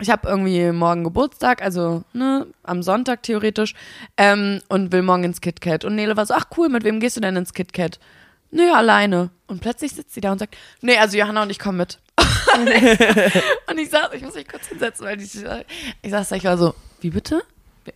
ich habe irgendwie morgen Geburtstag, also ne, am Sonntag theoretisch, ähm, und will morgen ins KitKat. Und Nele war so, ach cool, mit wem gehst du denn ins KitKat? Nö, alleine. Und plötzlich sitzt sie da und sagt, nee, also Johanna und ich kommen mit. und ich saß, ich muss mich kurz hinsetzen, weil ich, ich saß da, ich war so, wie bitte?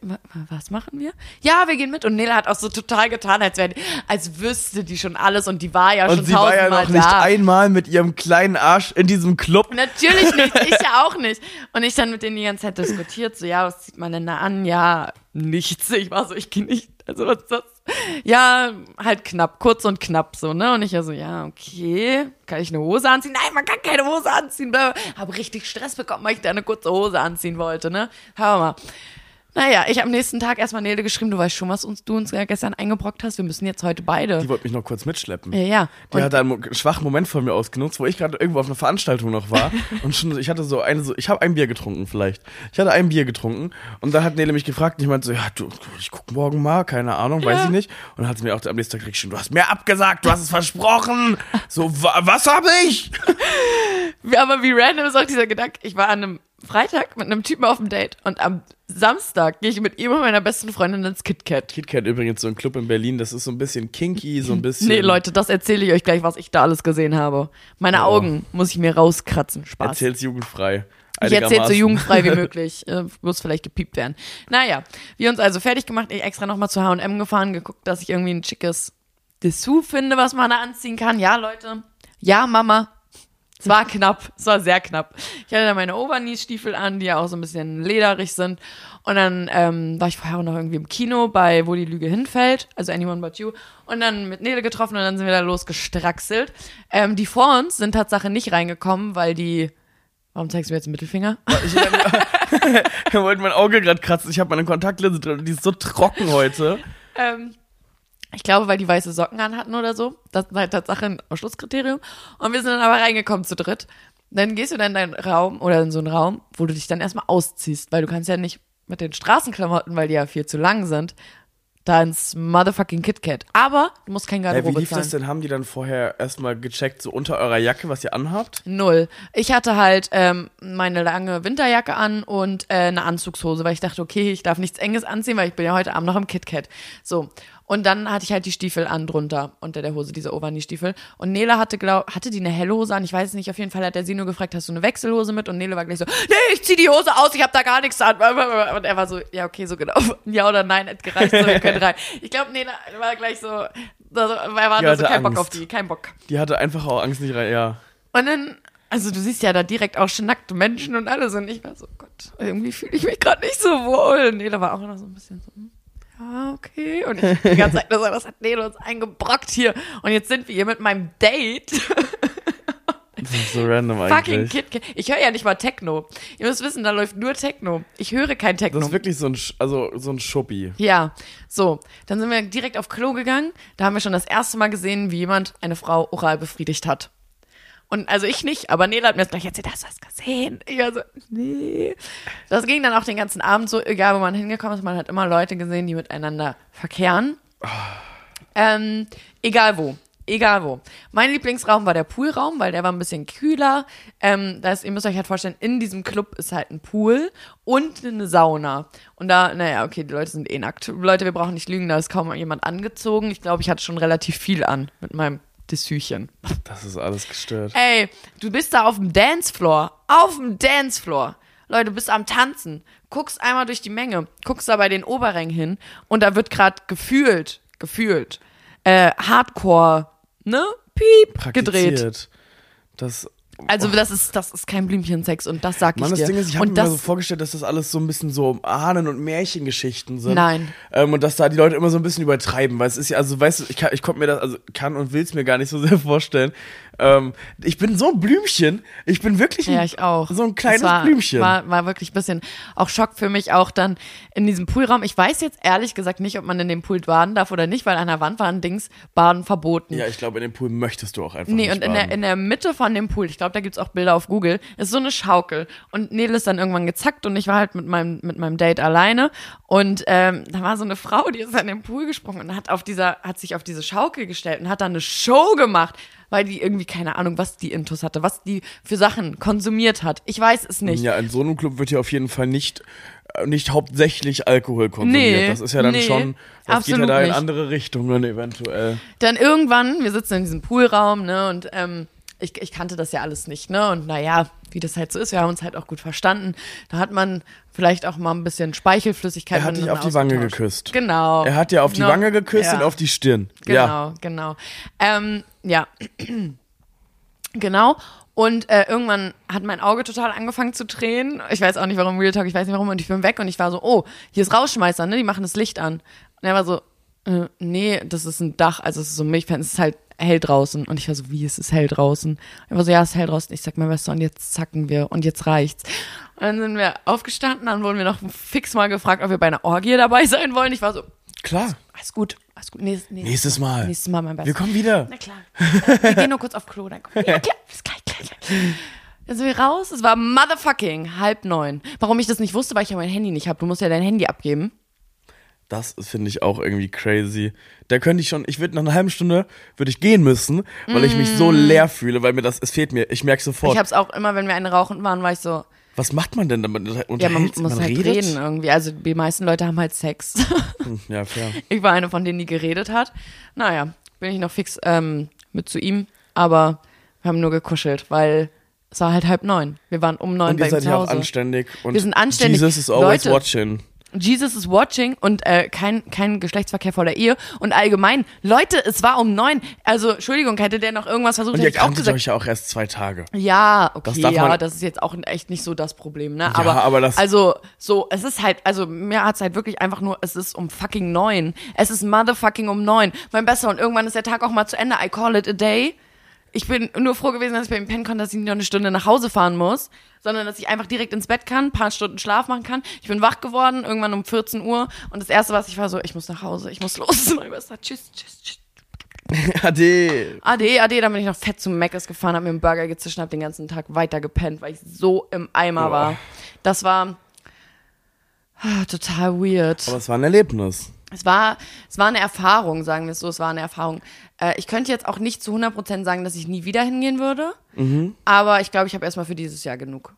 Wa- wa- Was machen wir? Ja, wir gehen mit. Und Nele hat auch so total getan, als, die, als wüsste die schon alles und die war ja schon Und sie war ja tausendmal noch nicht da. einmal mit ihrem kleinen Arsch in diesem Club. Natürlich nicht, ich ja auch nicht. Und ich dann mit denen die ganze Zeit diskutiert, so, ja, was zieht man denn da an? Ja, nichts. Ich war so, ich gehe nicht, also was ist das? Ja, halt knapp, kurz und knapp so, ne? Und ich ja so, ja, okay, kann ich eine Hose anziehen? Nein, man kann keine Hose anziehen. bla, bla. Hab richtig Stress bekommen, weil ich da eine kurze Hose anziehen wollte, ne? Hör mal. Naja, ich habe am nächsten Tag erstmal Nele geschrieben, du weißt schon, was uns, du uns ja gestern eingebrockt hast. Wir müssen jetzt heute beide. Die wollte mich noch kurz mitschleppen. ja, ja. Die hat einen schwachen Moment von mir ausgenutzt, wo ich gerade irgendwo auf einer Veranstaltung noch war und schon ich hatte so eine so ich habe ein Bier getrunken vielleicht. Ich hatte ein Bier getrunken und dann hat Nele mich gefragt und ich meinte so ja, du ich guck morgen mal, keine Ahnung, weiß ich nicht und dann hat sie mir auch am nächsten Tag geschrieben, du hast mir abgesagt, du hast es versprochen. So wa was habe ich? Ja, aber wie random ist auch dieser Gedanke. Ich war an einem Freitag mit einem Typen auf dem Date und am Samstag gehe ich mit ihm und meiner besten Freundin ins KitKat. KitKat übrigens so ein Club in Berlin, das ist so ein bisschen kinky, so ein bisschen Nee, Leute, das erzähle ich euch gleich, was ich da alles gesehen habe. Meine Augen muss ich mir rauskratzen. Spaß. Erzähl's jugendfrei. ich erzähle so jugendfrei wie möglich. Äh, muss vielleicht gepiept werden. Naja, wir uns also fertig gemacht. Ich extra nochmal zu H&M gefahren, geguckt, dass ich irgendwie ein schickes Dessous finde, was man da anziehen kann. Ja, Leute. Ja, Mama. Es war knapp, es war sehr knapp. Ich hatte dann meine Overknee-Stiefel an, die ja auch so ein bisschen lederig sind. Und dann ähm, war ich vorher auch noch irgendwie im Kino bei Wo die Lüge hinfällt, also Anyone But You. Und dann mit Nele getroffen und dann sind wir da losgestraxelt. Ähm, die vor uns sind Tatsache nicht reingekommen, weil die. Warum zeigst du mir jetzt den Mittelfinger? Ich wollte mein Auge gerade kratzen. Ich habe meine Kontaktlinse drin und die ist so trocken heute. Ähm, ich glaube, weil die weiße Socken anhatten oder so. Das ist halt Tatsache ein Ausschlusskriterium. Und wir sind dann aber reingekommen zu dritt. Dann gehst du dann in deinen Raum oder in so einen Raum, wo du dich dann erstmal ausziehst, weil du kannst ja nicht mit den Straßenklamotten, weil die ja viel zu lang sind, da ins motherfucking KitKat. Aber du musst kein Hey, wie Garderobe lief das zahlen. denn? Haben die dann vorher erstmal gecheckt, so unter eurer Jacke, was ihr anhabt? Null. Ich hatte halt ähm, meine lange Winterjacke an und äh, eine Anzugshose, weil ich dachte, okay, ich darf nichts Enges anziehen, weil ich bin ja heute Abend noch im KitKat. So. Und dann hatte ich halt die Stiefel an drunter, unter der Hose, diese Overknee-Stiefel. Und Nele hatte, glaub, hatte die eine helle Hose an? Ich weiß es nicht. Auf jeden Fall hat er sie nur gefragt, hast du eine Wechselhose mit? Und Nele war gleich so, nee, ich zieh die Hose aus, ich hab da gar nichts an. Und er war so, ja, okay, so genau. Ja oder nein, hat gereicht, so, wir können rein. Ich glaube, Nele war gleich so, also, er war Die so, kein Bock Angst. auf die, kein Bock. Die hatte einfach auch Angst nicht rein, ja. Und dann, also du siehst ja da direkt auch schon nackte Menschen und alles. Und ich war so, Gott, irgendwie fühle ich mich gerade nicht so wohl. Und Nele war auch noch so ein bisschen so, hm, ja, okay. Und ich die ganze Zeit nur so, das hat Nele uns eingebrockt hier. Und jetzt sind wir hier mit meinem Date. Das ist so random Fucking eigentlich. KitKat. Ich höre ja nicht mal Techno. Ihr müsst wissen, da läuft nur Techno. Ich höre kein Techno. Das ist wirklich so ein, also so ein Schuppi. Ja, so. Dann sind wir direkt auf Klo gegangen. Da haben wir schon das erste Mal gesehen, wie jemand eine Frau oral befriedigt hat. Und also ich nicht, aber Nela hat mir das gleich erzählt, hast du das gesehen? Ich war so, nee. Das ging dann auch den ganzen Abend so, egal wo man hingekommen ist, man hat immer Leute gesehen, die miteinander verkehren. Ähm, egal wo. Egal wo. Mein Lieblingsraum war der Poolraum, weil der war ein bisschen kühler. Ähm, da ist, ihr müsst euch halt vorstellen, in diesem Club ist halt ein Pool und eine Sauna. Und da, naja, okay, die Leute sind eh nackt. Leute, wir brauchen nicht lügen, da ist kaum jemand angezogen. Ich glaube, ich hatte schon relativ viel an mit meinem Dessüchen. Das ist alles gestört. Ey, du bist da auf dem Dancefloor. Auf dem Dancefloor. Leute, du bist am Tanzen. Guckst einmal durch die Menge. Guckst da bei den Oberrängen hin. Und da wird gerade gefühlt, gefühlt, äh, Hardcore, ne? Piep, gedreht. Das, Also das ist, das ist kein Blümchensex und das sag Mann, ich das dir. Ding ist, ich habe mir das, so vorgestellt, dass das alles so ein bisschen so Ahnen- und Märchengeschichten sind. Nein. Ähm, und dass da die Leute immer so ein bisschen übertreiben, weil es ist ja, also weißt du, ich, kann, ich konnte mir das, also kann und will es mir gar nicht so sehr vorstellen. Ähm, ich bin so ein Blümchen. Ich bin wirklich ein, Ja, ich auch. so ein kleines Es war, Blümchen. War, war wirklich ein bisschen auch Schock für mich auch dann in diesem Poolraum. Ich weiß jetzt ehrlich gesagt nicht, ob man in dem Pool baden darf oder nicht, weil an der Wand war ein Dings, Baden verboten. ja, ich glaube, in dem Pool möchtest du auch einfach Nee, nicht und in der, baden. in der Mitte von dem Pool, ich glaube, da gibt's auch Bilder auf Google, ist so eine Schaukel. Und Nele ist dann irgendwann gezackt und ich war halt mit meinem, mit meinem Date alleine. Und ähm, da war so eine Frau, die ist an den Pool gesprungen und hat auf dieser, hat sich auf diese Schaukel gestellt und hat dann eine Show gemacht, weil die irgendwie, keine Ahnung, was die Intus hatte, was die für Sachen konsumiert hat. Ich weiß es nicht. Ja, in so einem Club wird ja auf jeden Fall nicht, äh, nicht hauptsächlich Alkohol konsumiert. Nee, das ist ja dann nee, schon, das geht ja da in andere Richtungen eventuell. Dann irgendwann, wir sitzen in diesem Poolraum, ne, und ähm, ich, ich kannte das ja alles nicht, ne? Und naja, wie das halt so ist, wir haben uns halt auch gut verstanden. Da hat man vielleicht auch mal ein bisschen Speichelflüssigkeit Er hat dich auf die Wange geküsst. Genau. Er hat ja auf die No. Wange geküsst Ja. und auf die Stirn. Genau, Ja. genau. Ähm, ja. genau. Und äh, irgendwann hat mein Auge total angefangen zu tränen. Ich weiß auch nicht warum, Real Talk, ich weiß nicht warum. Und ich bin weg und ich war so, oh, hier ist Rauschmeißer, ne? Die machen das Licht an. Und er war so, äh, nee, das ist ein Dach, also es ist so ein Milchfan, es ist halt hell draußen. Und ich war so, wie ist es hell draußen? Er war so, ja, es ist hell draußen. Ich sag mir, weißt du, und jetzt zacken wir und jetzt reicht's. Und dann sind wir aufgestanden, dann wurden wir noch fix mal gefragt, ob wir bei einer Orgie dabei sein wollen. Ich war so, Klar. alles gut, alles gut. Nächstes, Nächstes Mal. Nächstes Mal mein Bestes. Wir kommen wieder. Na klar. Wir gehen nur kurz auf Klo, dann kommen wir. Ja, klar. Bis gleich, gleich, gleich. Dann sind wir raus. Es war motherfucking halb neun. Warum ich das nicht wusste, weil ich ja mein Handy nicht habe. Du musst ja dein Handy abgeben. Das finde ich auch irgendwie crazy. Da könnte ich schon, ich würde nach einer halben Stunde, würde ich gehen müssen, weil ich mich so leer fühle, weil mir das, es fehlt mir. Ich merke sofort. Mm. Ich habe es auch immer, wenn wir eine rauchen waren, war ich so, Was macht man denn damit? ja, man muss halt redet? reden irgendwie. Also die meisten Leute haben halt Sex. Hm, Ja, fair. ich war eine von denen, die geredet hat. Naja, bin ich noch fix ähm, mit zu ihm. Aber wir haben nur gekuschelt, weil es war halt halb neun. Wir waren um neun Und bei ihr ihm seid zu ja auch Hause. anständig. Und Wir sind anständig. Jesus is always Leute. watching. Jesus is watching und äh, kein, kein Geschlechtsverkehr vor der Ehe. Und allgemein, Leute, es war um neun. Also, Entschuldigung, hätte der noch irgendwas versucht, Und hätte ihr ich auch gesagt. euch ja auch erst zwei Tage. Ja, okay, Das ja, das ist jetzt auch echt nicht so das Problem, ne? Ja, Aber, aber das- also, so, es ist halt, also mir hat's halt wirklich einfach nur, es ist um fucking neun. Es ist motherfucking um neun. Mein Besser und irgendwann ist der Tag auch mal zu Ende. I call it a day. Ich bin nur froh gewesen, dass ich bei ihm pennen konnte, dass ich nicht noch eine Stunde nach Hause fahren muss, sondern dass ich einfach direkt ins Bett kann, ein paar Stunden Schlaf machen kann. Ich bin wach geworden, irgendwann um 14 Uhr und das erste, was ich war, so, ich muss nach Hause, ich muss los. Tschüss, tschüss, tschüss. Ade. Ade, ade, dann bin ich noch fett zu Meckes gefahren, hab mir einen Burger gezischt und hab den ganzen Tag weiter gepennt, weil ich so im Eimer Boah. war. Das war ah, total weird. Aber es war ein Erlebnis. Es war, es war eine Erfahrung, sagen wir es so, es war eine Erfahrung. Äh, ich könnte jetzt auch nicht zu 100% sagen, dass ich nie wieder hingehen würde, Mhm. aber ich glaube, ich habe erstmal für dieses Jahr genug.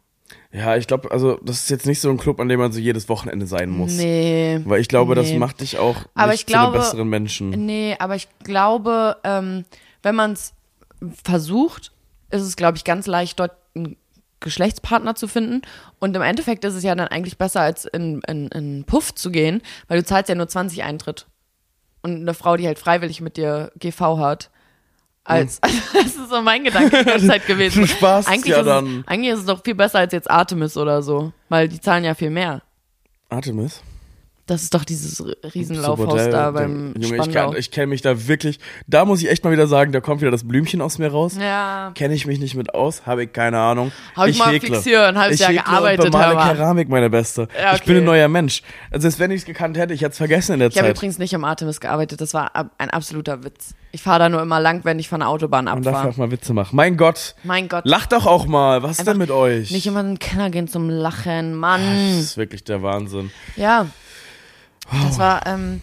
Ja, ich glaube, also das ist jetzt nicht so ein Club, an dem man so jedes Wochenende sein muss. Nee. Weil ich glaube, das Nee. macht dich auch Aber nicht ich glaube- zu einem besseren Menschen. Nee, aber ich glaube, ähm, wenn man es versucht, ist es, glaube ich, ganz leicht, dort einen Geschlechtspartner zu finden. Und im Endeffekt ist es ja dann eigentlich besser, als in, in, in Puff zu gehen, weil du zahlst ja nur 20 Eintritt. Und eine Frau, die halt freiwillig mit dir GV hat, als, das ist so mein Gedanke die ganze Zeit gewesen. Du sparst eigentlich ja ist dann. Es, eigentlich ist es doch viel besser als jetzt Artemis oder so, weil die zahlen ja viel mehr. Artemis? Das ist doch dieses So Riesenlaufhaus Bordell, da beim Junge, ich, kann- ich kenne mich da wirklich, da muss ich echt mal wieder sagen, da kommt wieder das Blümchen aus mir raus. ja. Kenne ich mich nicht mit aus, habe ich keine Ahnung. Hab ich mal häkle. fix hier ein halbes ich Jahr häkle gearbeitet, und bemale aber- Keramik, meine Beste. Ja, Ich bin ein okay. neuer Mensch. Also selbst wenn ich es gekannt hätte, ich hätte es vergessen in der Ich habe Zeit. übrigens nicht am Artemis gearbeitet, das war ein absoluter Witz. Ich fahre da nur immer lang, wenn ich von der Autobahn Man darf abfahre. auch mal Witze machen. Mein Gott. Mein Gott. Lacht doch auch mal. Was ist Einfach denn mit euch? Nicht immer in den Keller gehen zum Lachen, das Mann. ist wirklich der Wahnsinn. Ja. Oh. Das war ähm,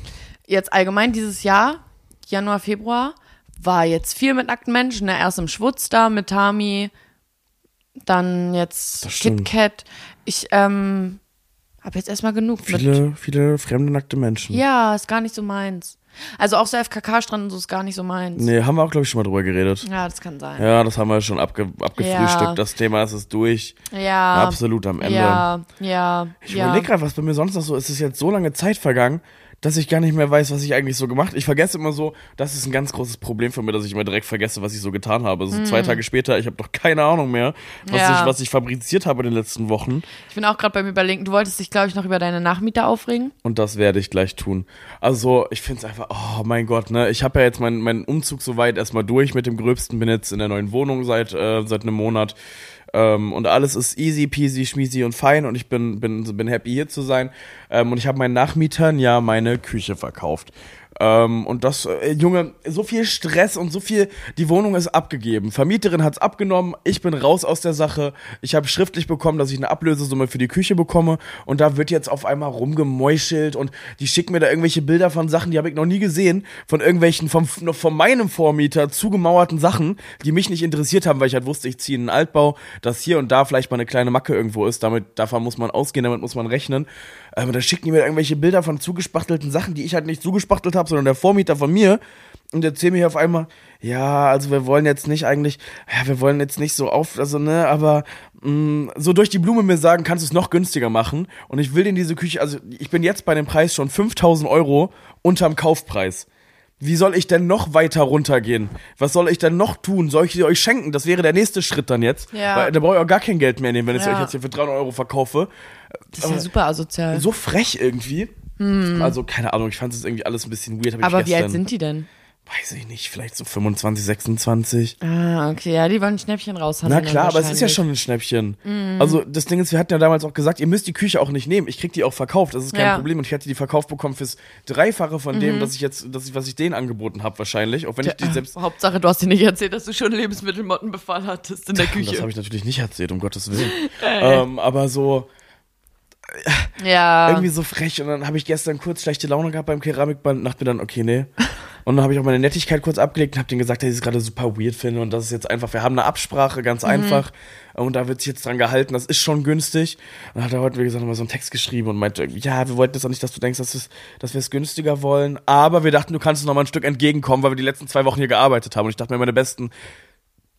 jetzt allgemein dieses Jahr, Januar, Februar, war jetzt viel mit nackten Menschen. Ne? Erst im Schwutz da mit Tami, dann jetzt. KitKat. Ich ähm, habe jetzt erstmal genug mit. Viele, viele fremde nackte Menschen. Ja, ist gar nicht so meins. Also auch so FKK-Strand und so ist gar nicht so meins. Nee, haben wir auch, glaube ich, schon mal drüber geredet. Ja, das kann sein. Ja, das haben wir schon abge abgefrühstückt. Ja. Das Thema ist es durch. Ja. Absolut am Ende. Ja, ja, Ich ja. überlege gerade, was bei mir sonst noch so ist. Es ist jetzt so lange Zeit vergangen, dass ich gar nicht mehr weiß, was ich eigentlich so gemacht Ich vergesse immer so, das ist ein ganz großes Problem von mir, dass ich immer direkt vergesse, was ich so getan habe. Also zwei Tage später, ich habe doch keine Ahnung mehr, was, Hm. Ja. ich, was ich fabriziert habe in den letzten Wochen. Ich bin auch gerade beim Überlegen, du wolltest dich, glaube ich, noch über deine Nachmieter aufregen. Und das werde ich gleich tun. Also, ich finde es einfach, oh mein Gott, ne? Ich habe ja jetzt meinen meinen Umzug soweit erstmal durch mit dem Gröbsten, bin jetzt in der neuen Wohnung seit, äh, seit einem Monat. Ähm, und alles ist easy peasy, schmeasy und fein und ich bin, bin, bin happy hier zu sein. Ähm, und ich habe meinen Nachmietern ja meine Küche verkauft. Ähm, und das, äh, Junge, so viel Stress und so viel, die Wohnung ist abgegeben. Vermieterin hat's abgenommen, ich bin raus aus der Sache. Ich habe schriftlich bekommen, dass ich eine Ablösesumme für die Küche bekomme und da wird jetzt auf einmal rumgemeuchelt und die schicken mir da irgendwelche Bilder von Sachen, die habe ich noch nie gesehen, von irgendwelchen, vom, von meinem Vormieter zugemauerten Sachen, die mich nicht interessiert haben, weil ich halt wusste, ich ziehe in einen Altbau, dass hier und da vielleicht mal eine kleine Macke irgendwo ist, damit, davon muss man ausgehen, damit muss man rechnen. Aber da schicken die mir irgendwelche Bilder von zugespachtelten Sachen, die ich halt nicht zugespachtelt habe, sondern der Vormieter von mir. Und erzählen mir hier auf einmal, ja, also wir wollen jetzt nicht eigentlich, ja, wir wollen jetzt nicht so auf, also ne, aber mh, so durch die Blume mir sagen, kannst du es noch günstiger machen. Und ich will in diese Küche, also ich bin jetzt bei dem Preis schon 5000 Euro unterm Kaufpreis. Wie soll ich denn noch weiter runtergehen? Was soll ich denn noch tun? Soll ich sie euch schenken? Das wäre der nächste Schritt dann jetzt. Ja. Weil, da brauche ich auch gar kein Geld mehr nehmen, wenn ich Ja. euch jetzt hier für 300 Euro verkaufe. Das ist ja super asozial. So frech irgendwie. Also, keine Ahnung, ich fand es irgendwie alles ein bisschen weird. Hm. Aber wie gestern, alt sind die denn? Weiß ich nicht, vielleicht so 25, 26. Ah, okay, ja, die wollen ein Schnäppchen raushauen. Na klar, aber es ist ja schon ein Schnäppchen. Mhm. Also das Ding ist, wir hatten ja damals auch gesagt, ihr müsst die Küche auch nicht nehmen. Ich krieg die auch verkauft, das ist kein Ja. Mhm. Problem. Und ich hatte die verkauft bekommen fürs Dreifache von dem, dass ich jetzt, dass ich, was ich denen angeboten habe wahrscheinlich. Auch wenn ich die selbst. Hauptsache, du hast dir nicht erzählt, dass du schon Lebensmittelmottenbefall hattest in der Das Küche. habe ich natürlich nicht erzählt, um Gottes Willen. ähm, aber so, Ja. irgendwie so frech. Und dann habe ich gestern kurz schlechte Laune gehabt beim Keramikband und dachte mir dann, okay, nee. Und dann habe ich auch meine Nettigkeit kurz abgelegt und habe denen gesagt, dass ich es gerade super weird finde und das ist jetzt einfach, wir haben eine Absprache, ganz Mhm. einfach. Und da wird sich jetzt dran gehalten, das ist schon günstig. Und dann hat er heute, wie gesagt, nochmal so einen Text geschrieben und meinte, ja, wir wollten jetzt auch nicht, dass du denkst, dass, es, dass wir es günstiger wollen, aber wir dachten, du kannst uns noch mal ein Stück entgegenkommen, weil wir die letzten zwei Wochen hier gearbeitet haben. Und ich dachte mir, meine Besten,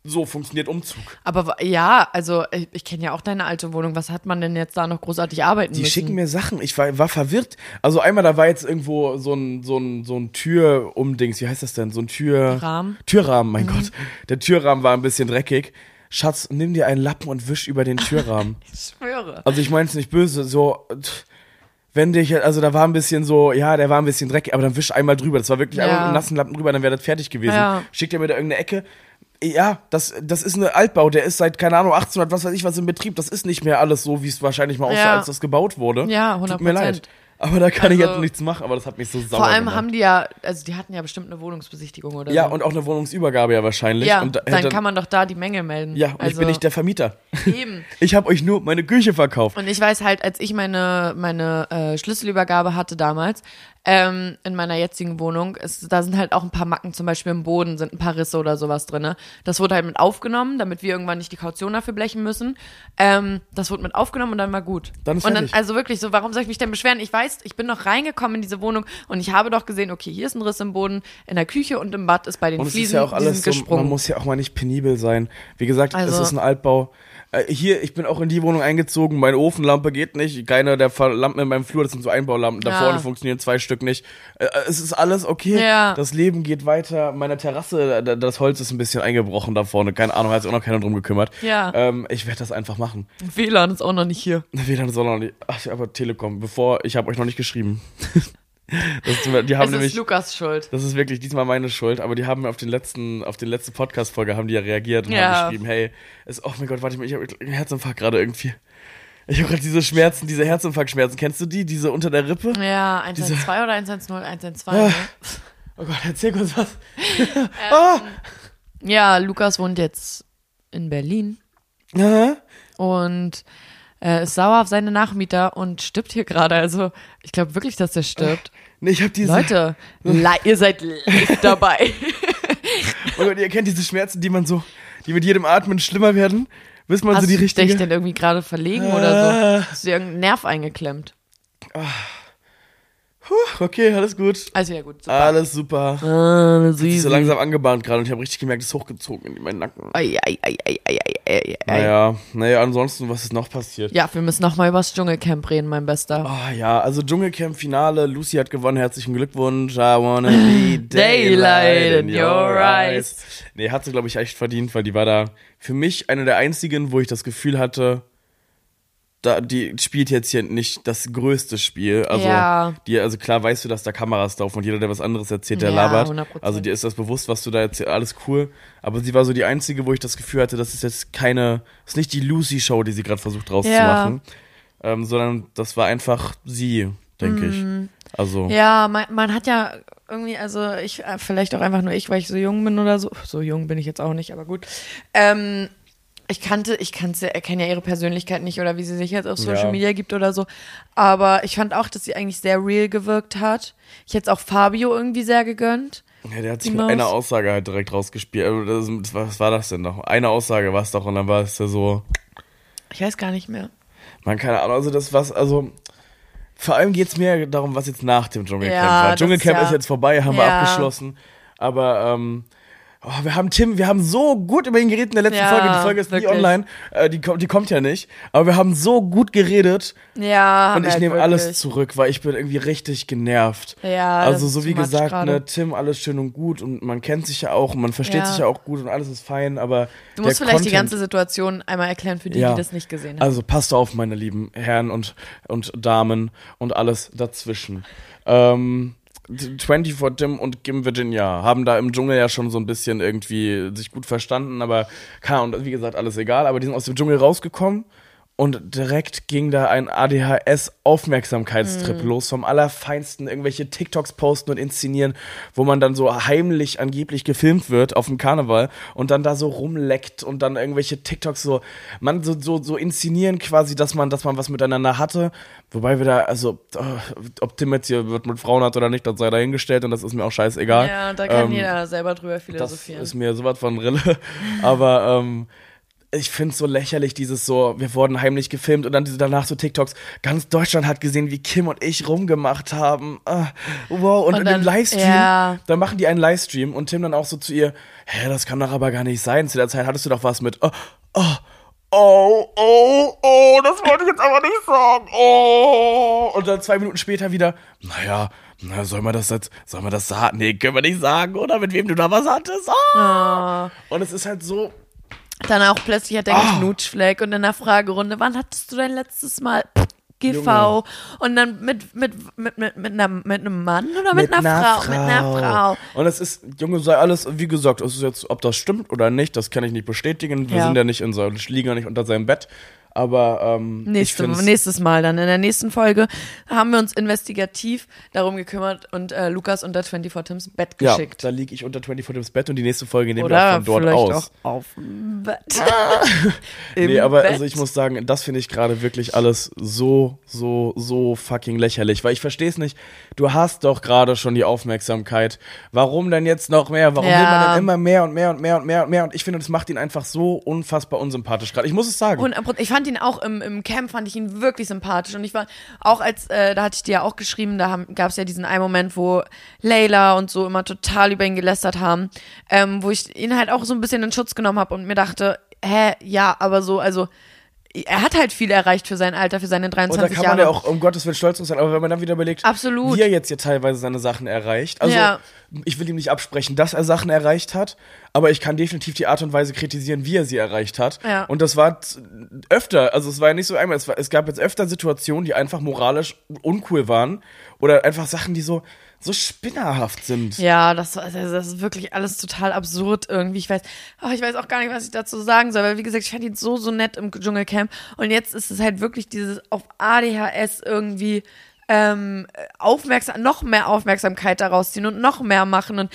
So funktioniert Umzug. Aber ja, also ich, ich kenne ja auch deine alte Wohnung. Was hat man denn jetzt da noch großartig arbeiten Die müssen? schicken mir Sachen. Ich war, war verwirrt. Also einmal, da war jetzt irgendwo so ein, so ein, so ein Türumdings. Wie heißt das denn? So ein Tür... Rahmen? Türrahmen, Mhm. mein Gott. Der Türrahmen war ein bisschen dreckig. Schatz, nimm dir einen Lappen und wisch über den Türrahmen. Ich schwöre. Also ich meine es nicht böse, so... Wenn dich, also da war ein bisschen so, ja, der war ein bisschen dreckig, aber dann wisch einmal drüber. Das war wirklich Ja. einmal mit einem nassen Lappen drüber, dann wäre das fertig gewesen. Ja. Schickt er mir da irgendeine Ecke. Ja, das, das ist eine Altbau, der ist seit, keine Ahnung, 1800, was weiß ich, was im Betrieb. Das ist nicht mehr alles so, wie es wahrscheinlich mal aussah, Ja. als das gebaut wurde. Ja, Tut mir 100%. leid. Aber da kann ich Also- jetzt nichts machen, aber das hat mich so sauer Vor allem gemacht. haben die ja, also die hatten ja bestimmt eine Wohnungsbesichtigung oder Ja, so. und auch eine Wohnungsübergabe ja wahrscheinlich. ja, und da- dann hätte- kann man doch da die Menge melden. Ja, und also, ich bin nicht der Vermieter. Eben. Ich habe euch nur meine Küche verkauft. Und ich weiß halt, als ich meine, meine äh, Schlüsselübergabe hatte damals, ähm, in meiner jetzigen Wohnung, ist, da sind halt auch ein paar Macken, zum Beispiel im Boden sind ein paar Risse oder sowas drinne. Das wurde halt mit aufgenommen, damit wir irgendwann nicht die Kaution dafür blechen müssen. Ähm, das wurde mit aufgenommen und dann war gut. Dann ist und dann, also wirklich so, warum soll ich mich denn beschweren? Ich weiß, ich bin noch reingekommen in diese Wohnung und ich habe doch gesehen, okay, hier ist ein Riss im Boden, in der Küche und im Bad ist bei den Und es Fliesen, ist ja auch alles so, gesprungen. man muss ja auch mal nicht penibel sein. Wie gesagt, es Also- ist ein Altbau. Äh, hier, ich bin auch in die Wohnung eingezogen, meine Ofenlampe geht nicht, keine der Lampen in meinem Flur, das sind so Einbaulampen, da Ja. vorne funktionieren zwei Stück nicht. Äh, äh, es ist alles okay, Ja. das Leben geht weiter, meine Terrasse, da- das Holz ist ein bisschen eingebrochen da vorne, keine Ahnung, hat sich auch noch keiner drum gekümmert. Ja. Ähm, ich werde das einfach machen. WLAN ist auch noch nicht hier. WLAN soll noch nicht, ach, aber Telekom, bevor, ich habe euch noch nicht geschrieben. das, die haben Es nämlich... ist Lukas Schuld. Das ist wirklich diesmal meine Schuld, aber die haben auf den letzten, auf den letzten Podcast-Folge haben die ja reagiert und Ja. haben geschrieben, hey, es, oh mein Gott, warte mal, ich habe einen Herzinfarkt gerade irgendwie. Ich habe gerade diese Schmerzen, diese Herzinfarktschmerzen. Kennst du die? Diese unter der Rippe? Ja, 112 oder 110, 112. Ah. Ne? Oh Gott, erzähl kurz was. Ja, Lukas wohnt jetzt in Berlin Aha. und äh, ist sauer auf seine Nachmieter und stirbt hier gerade. Also ich glaube wirklich, dass er stirbt. Nee, ich habe diese. Leute, ihr seid live dabei. Oh Gott, ihr kennt diese Schmerzen, die man so, die mit jedem Atmen schlimmer werden, bis man Hast so die du dich richtige. denn irgendwie gerade verlegen oder so? Hast du irgendeinen Nerv eingeklemmt? Puh, okay, alles gut. Also ja gut, super. Alles super. Ah, Ich süß. so langsam angebahnt gerade und ich habe richtig gemerkt, es ist hochgezogen in meinen Nacken. Ei, ei, ei, ei, ei, ei, ei. Naja, naja, ansonsten, was ist noch passiert? Ja, wir müssen noch mal über das Dschungelcamp reden, mein Bester. Ah ja, also Dschungelcamp-Finale, Lucy hat gewonnen, herzlichen Glückwunsch. I wanna be daylight in your eyes. Nee, hat sie, glaube ich, echt verdient, weil die war da für mich eine der einzigen, wo ich das Gefühl hatte, da, die spielt jetzt hier nicht das größte Spiel. Also, Ja. die, also klar weißt du, dass da Kameras laufen und jeder, der was anderes erzählt, der Ja, labert. 100%. Also dir ist das bewusst, was du da erzählst, alles cool. Aber sie war so die einzige, wo ich das Gefühl hatte, das ist jetzt keine, das ist nicht die Lucy-Show, die sie gerade versucht rauszumachen. Ähm, sondern das war einfach sie, denke ich. Also, Mhm. Ja, man, man hat ja irgendwie, also ich, äh, vielleicht auch einfach nur ich, weil ich so jung bin oder so. So jung bin ich jetzt auch nicht, aber gut. Ähm, ich kannte, ich kannte, erkenne ja ihre Persönlichkeit nicht oder wie sie sich jetzt auf Social Ja. Media gibt oder so. Aber ich fand auch, dass sie eigentlich sehr real gewirkt hat. Ich hätte es auch Fabio irgendwie sehr gegönnt. ja, der hat sich mit einer Aussage halt direkt rausgespielt. Das, was war das denn noch? Eine Aussage war es doch und dann war es ja so, Ich weiß gar nicht mehr. man keine Ahnung, also das was, also vor allem geht es mir darum, was jetzt nach dem Dschungelcamp Ja, war. Dschungelcamp ist ja- ist jetzt vorbei, haben wir abgeschlossen. Aber ähm, oh, wir haben Tim, wir haben so gut über ihn geredet in der letzten Ja, Folge. Die Folge ist wirklich. nie online, äh, die, kommt- die kommt ja nicht. Aber wir haben so gut geredet Ja, und ich halt nehme alles wirklich. zurück, weil ich bin irgendwie richtig genervt. Ja, also so wie gesagt, ne, Tim, alles schön und gut und man kennt sich ja auch und man versteht Ja. sich ja auch gut und alles ist fein, aber Du musst vielleicht die Content- ganze Situation einmal erklären für die, Ja. die das nicht gesehen haben. also passt auf, meine lieben Herren und, und Damen und alles dazwischen. Ähm, 24 Tim und Kim Virginia haben da im Dschungel ja schon so ein bisschen irgendwie sich gut verstanden, aber keine Ahnung, wie gesagt, alles egal. Aber die sind aus dem Dschungel rausgekommen und direkt ging da ein ADHS-Aufmerksamkeitstrip los vom Allerfeinsten, irgendwelche TikToks posten und inszenieren, wo man dann so heimlich angeblich gefilmt wird auf dem Karneval und dann da so rumleckt und dann irgendwelche TikToks so, man so, so, so inszenieren quasi, dass man, dass man was miteinander hatte. Wobei wir da, also, äh, ob Tim jetzt hier wird mit Frauen hat oder nicht, das sei dahingestellt und das ist mir auch scheißegal. ja, da kann Ähm, jeder selber drüber das philosophieren. ist mir sowas von Rille. Aber ähm, ich finde es so lächerlich, dieses so, wir wurden heimlich gefilmt und dann danach so TikToks. Ganz Deutschland hat gesehen, wie Kim und ich rumgemacht haben. Ah, wow, und, Und in dann- dem Livestream, ja. da machen die einen Livestream und Tim dann auch so zu ihr, hä, das kann doch aber gar nicht sein. Zu der Zeit hattest du doch was mit, oh, oh, oh, oh, oh, das wollte ich jetzt aber nicht sagen, oh. Und dann zwei Minuten später wieder, naja, na, soll man das jetzt, soll man das sagen? Nee, können wir nicht sagen, oder? Mit wem du da was hattest? Ah. Und es ist halt so, Dann auch plötzlich hat der Ah. Knutschfleck und in der Fragerunde, wann hattest du dein letztes Mal GV? Junge. Und dann mit, mit, mit, mit, mit, einer, mit einem Mann oder mit, einer, Frau? Mit einer Frau. Und es ist, Junge, sei alles, wie gesagt, es ist jetzt, ob das stimmt oder nicht, das kann ich nicht bestätigen. Wir Ja. sind ja nicht in so, liegen ja nicht unter seinem Bett. Aber ähm, Nächste, nächstes Mal dann. In der nächsten Folge haben wir uns investigativ darum gekümmert und äh, Lukas unter 24 Tims Bett ja, geschickt. da liege ich unter 24 ins Bett und die nächste Folge nehmen wir auch Oder von dort vielleicht aus. auch auf dem Bett. Im Nee, aber Bett. also ich muss sagen, das finde ich gerade wirklich alles so, so, so fucking lächerlich, weil ich verstehe es nicht. Du hast doch gerade schon die Aufmerksamkeit. Warum denn jetzt noch mehr? Warum Ja. will man denn immer mehr und mehr und mehr und mehr und mehr? Und ich finde, das macht ihn einfach so unfassbar unsympathisch gerade. Ich muss es sagen. 100%. Ich fand ihn auch im, im Camp, fand ich ihn wirklich sympathisch. Und ich war auch als, äh, da hatte ich dir ja auch geschrieben, da gab es ja diesen einen Moment, wo Layla und so immer total über ihn gelästert haben, ähm, wo ich ihn halt auch so ein bisschen in Schutz genommen habe und mir dachte, hä, ja, aber so, also er hat halt viel erreicht für sein Alter, für seine Und da 23 kann Jahre. man ja auch um Gottes Willen stolz drauf sein, aber wenn man dann wieder überlegt, Absolut. wie er jetzt hier teilweise seine Sachen erreicht. Also Ja. ich will ihm nicht absprechen, dass er Sachen erreicht hat, aber ich kann definitiv die Art und Weise kritisieren, wie er sie erreicht hat. Ja. Und das war öfter, also es war ja nicht so einmal, es, war, es gab jetzt öfter Situationen, die einfach moralisch uncool waren oder einfach Sachen, die so so spinnerhaft sind. Ja, das, das ist wirklich alles total absurd irgendwie. Ich weiß, oh, ich weiß auch gar nicht, was ich dazu sagen soll, weil wie gesagt, ich fand ihn so, so nett im Dschungelcamp und jetzt ist es halt wirklich dieses auf ADHS irgendwie ähm, aufmerksam, noch mehr Aufmerksamkeit daraus ziehen und noch mehr machen und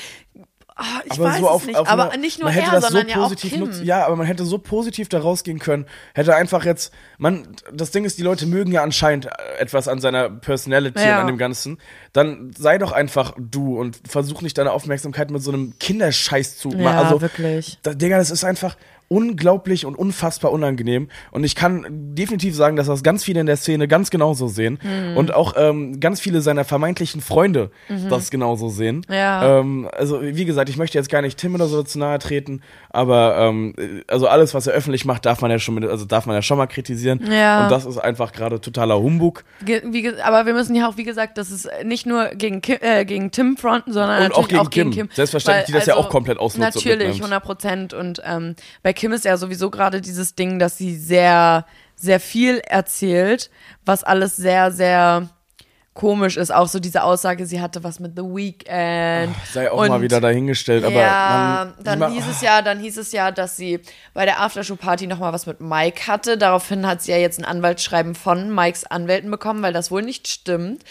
ah, ich aber weiß so auf, nicht, auf aber eine, nicht nur man hätte er, das sondern so ja auch positiv nutzen. Ja, aber man hätte so positiv da rausgehen können. Hätte einfach jetzt, man, das Ding ist, die Leute mögen ja anscheinend äh, etwas an seiner Personality Ja. und an dem Ganzen. Dann sei doch einfach du und versuch nicht deine Aufmerksamkeit mit so einem Kinderscheiß zu machen. Ja, Also, wirklich. da, Digga, das ist einfach unglaublich und unfassbar unangenehm. Und ich kann definitiv sagen, dass das ganz viele in der Szene ganz genauso sehen. Mhm. Und auch ähm, ganz viele seiner vermeintlichen Freunde das genauso sehen. Ja. Ähm, also, wie gesagt, ich möchte jetzt gar nicht Tim oder so zu nahe treten, aber ähm, also alles, was er öffentlich macht, darf man ja schon mit, also darf man ja schon mal kritisieren. Ja. Und das ist einfach gerade totaler Humbug. Ge wie, aber wir müssen ja auch, wie gesagt, das ist nicht nur gegen, Kim, äh, gegen Tim fronten, sondern Und natürlich auch gegen auch gegen Kim. Kim. Selbstverständlich, die das ja auch komplett ausnutzt und Natürlich, mitnimmt. 100 Prozent. Und ähm, bei Kim ist ja sowieso gerade dieses Ding, dass sie sehr, sehr viel erzählt, was alles sehr, sehr komisch ist. Auch so diese Aussage, sie hatte was mit The Weeknd. Sei auch Und- mal wieder dahingestellt, aber ja, man, dann hieß es ja, dann hieß es ja, dass sie bei der Aftershow-Party noch mal was mit Mike hatte. Daraufhin hat sie ja jetzt ein Anwaltsschreiben von Mikes Anwälten bekommen, weil das wohl nicht stimmt.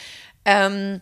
Ähm,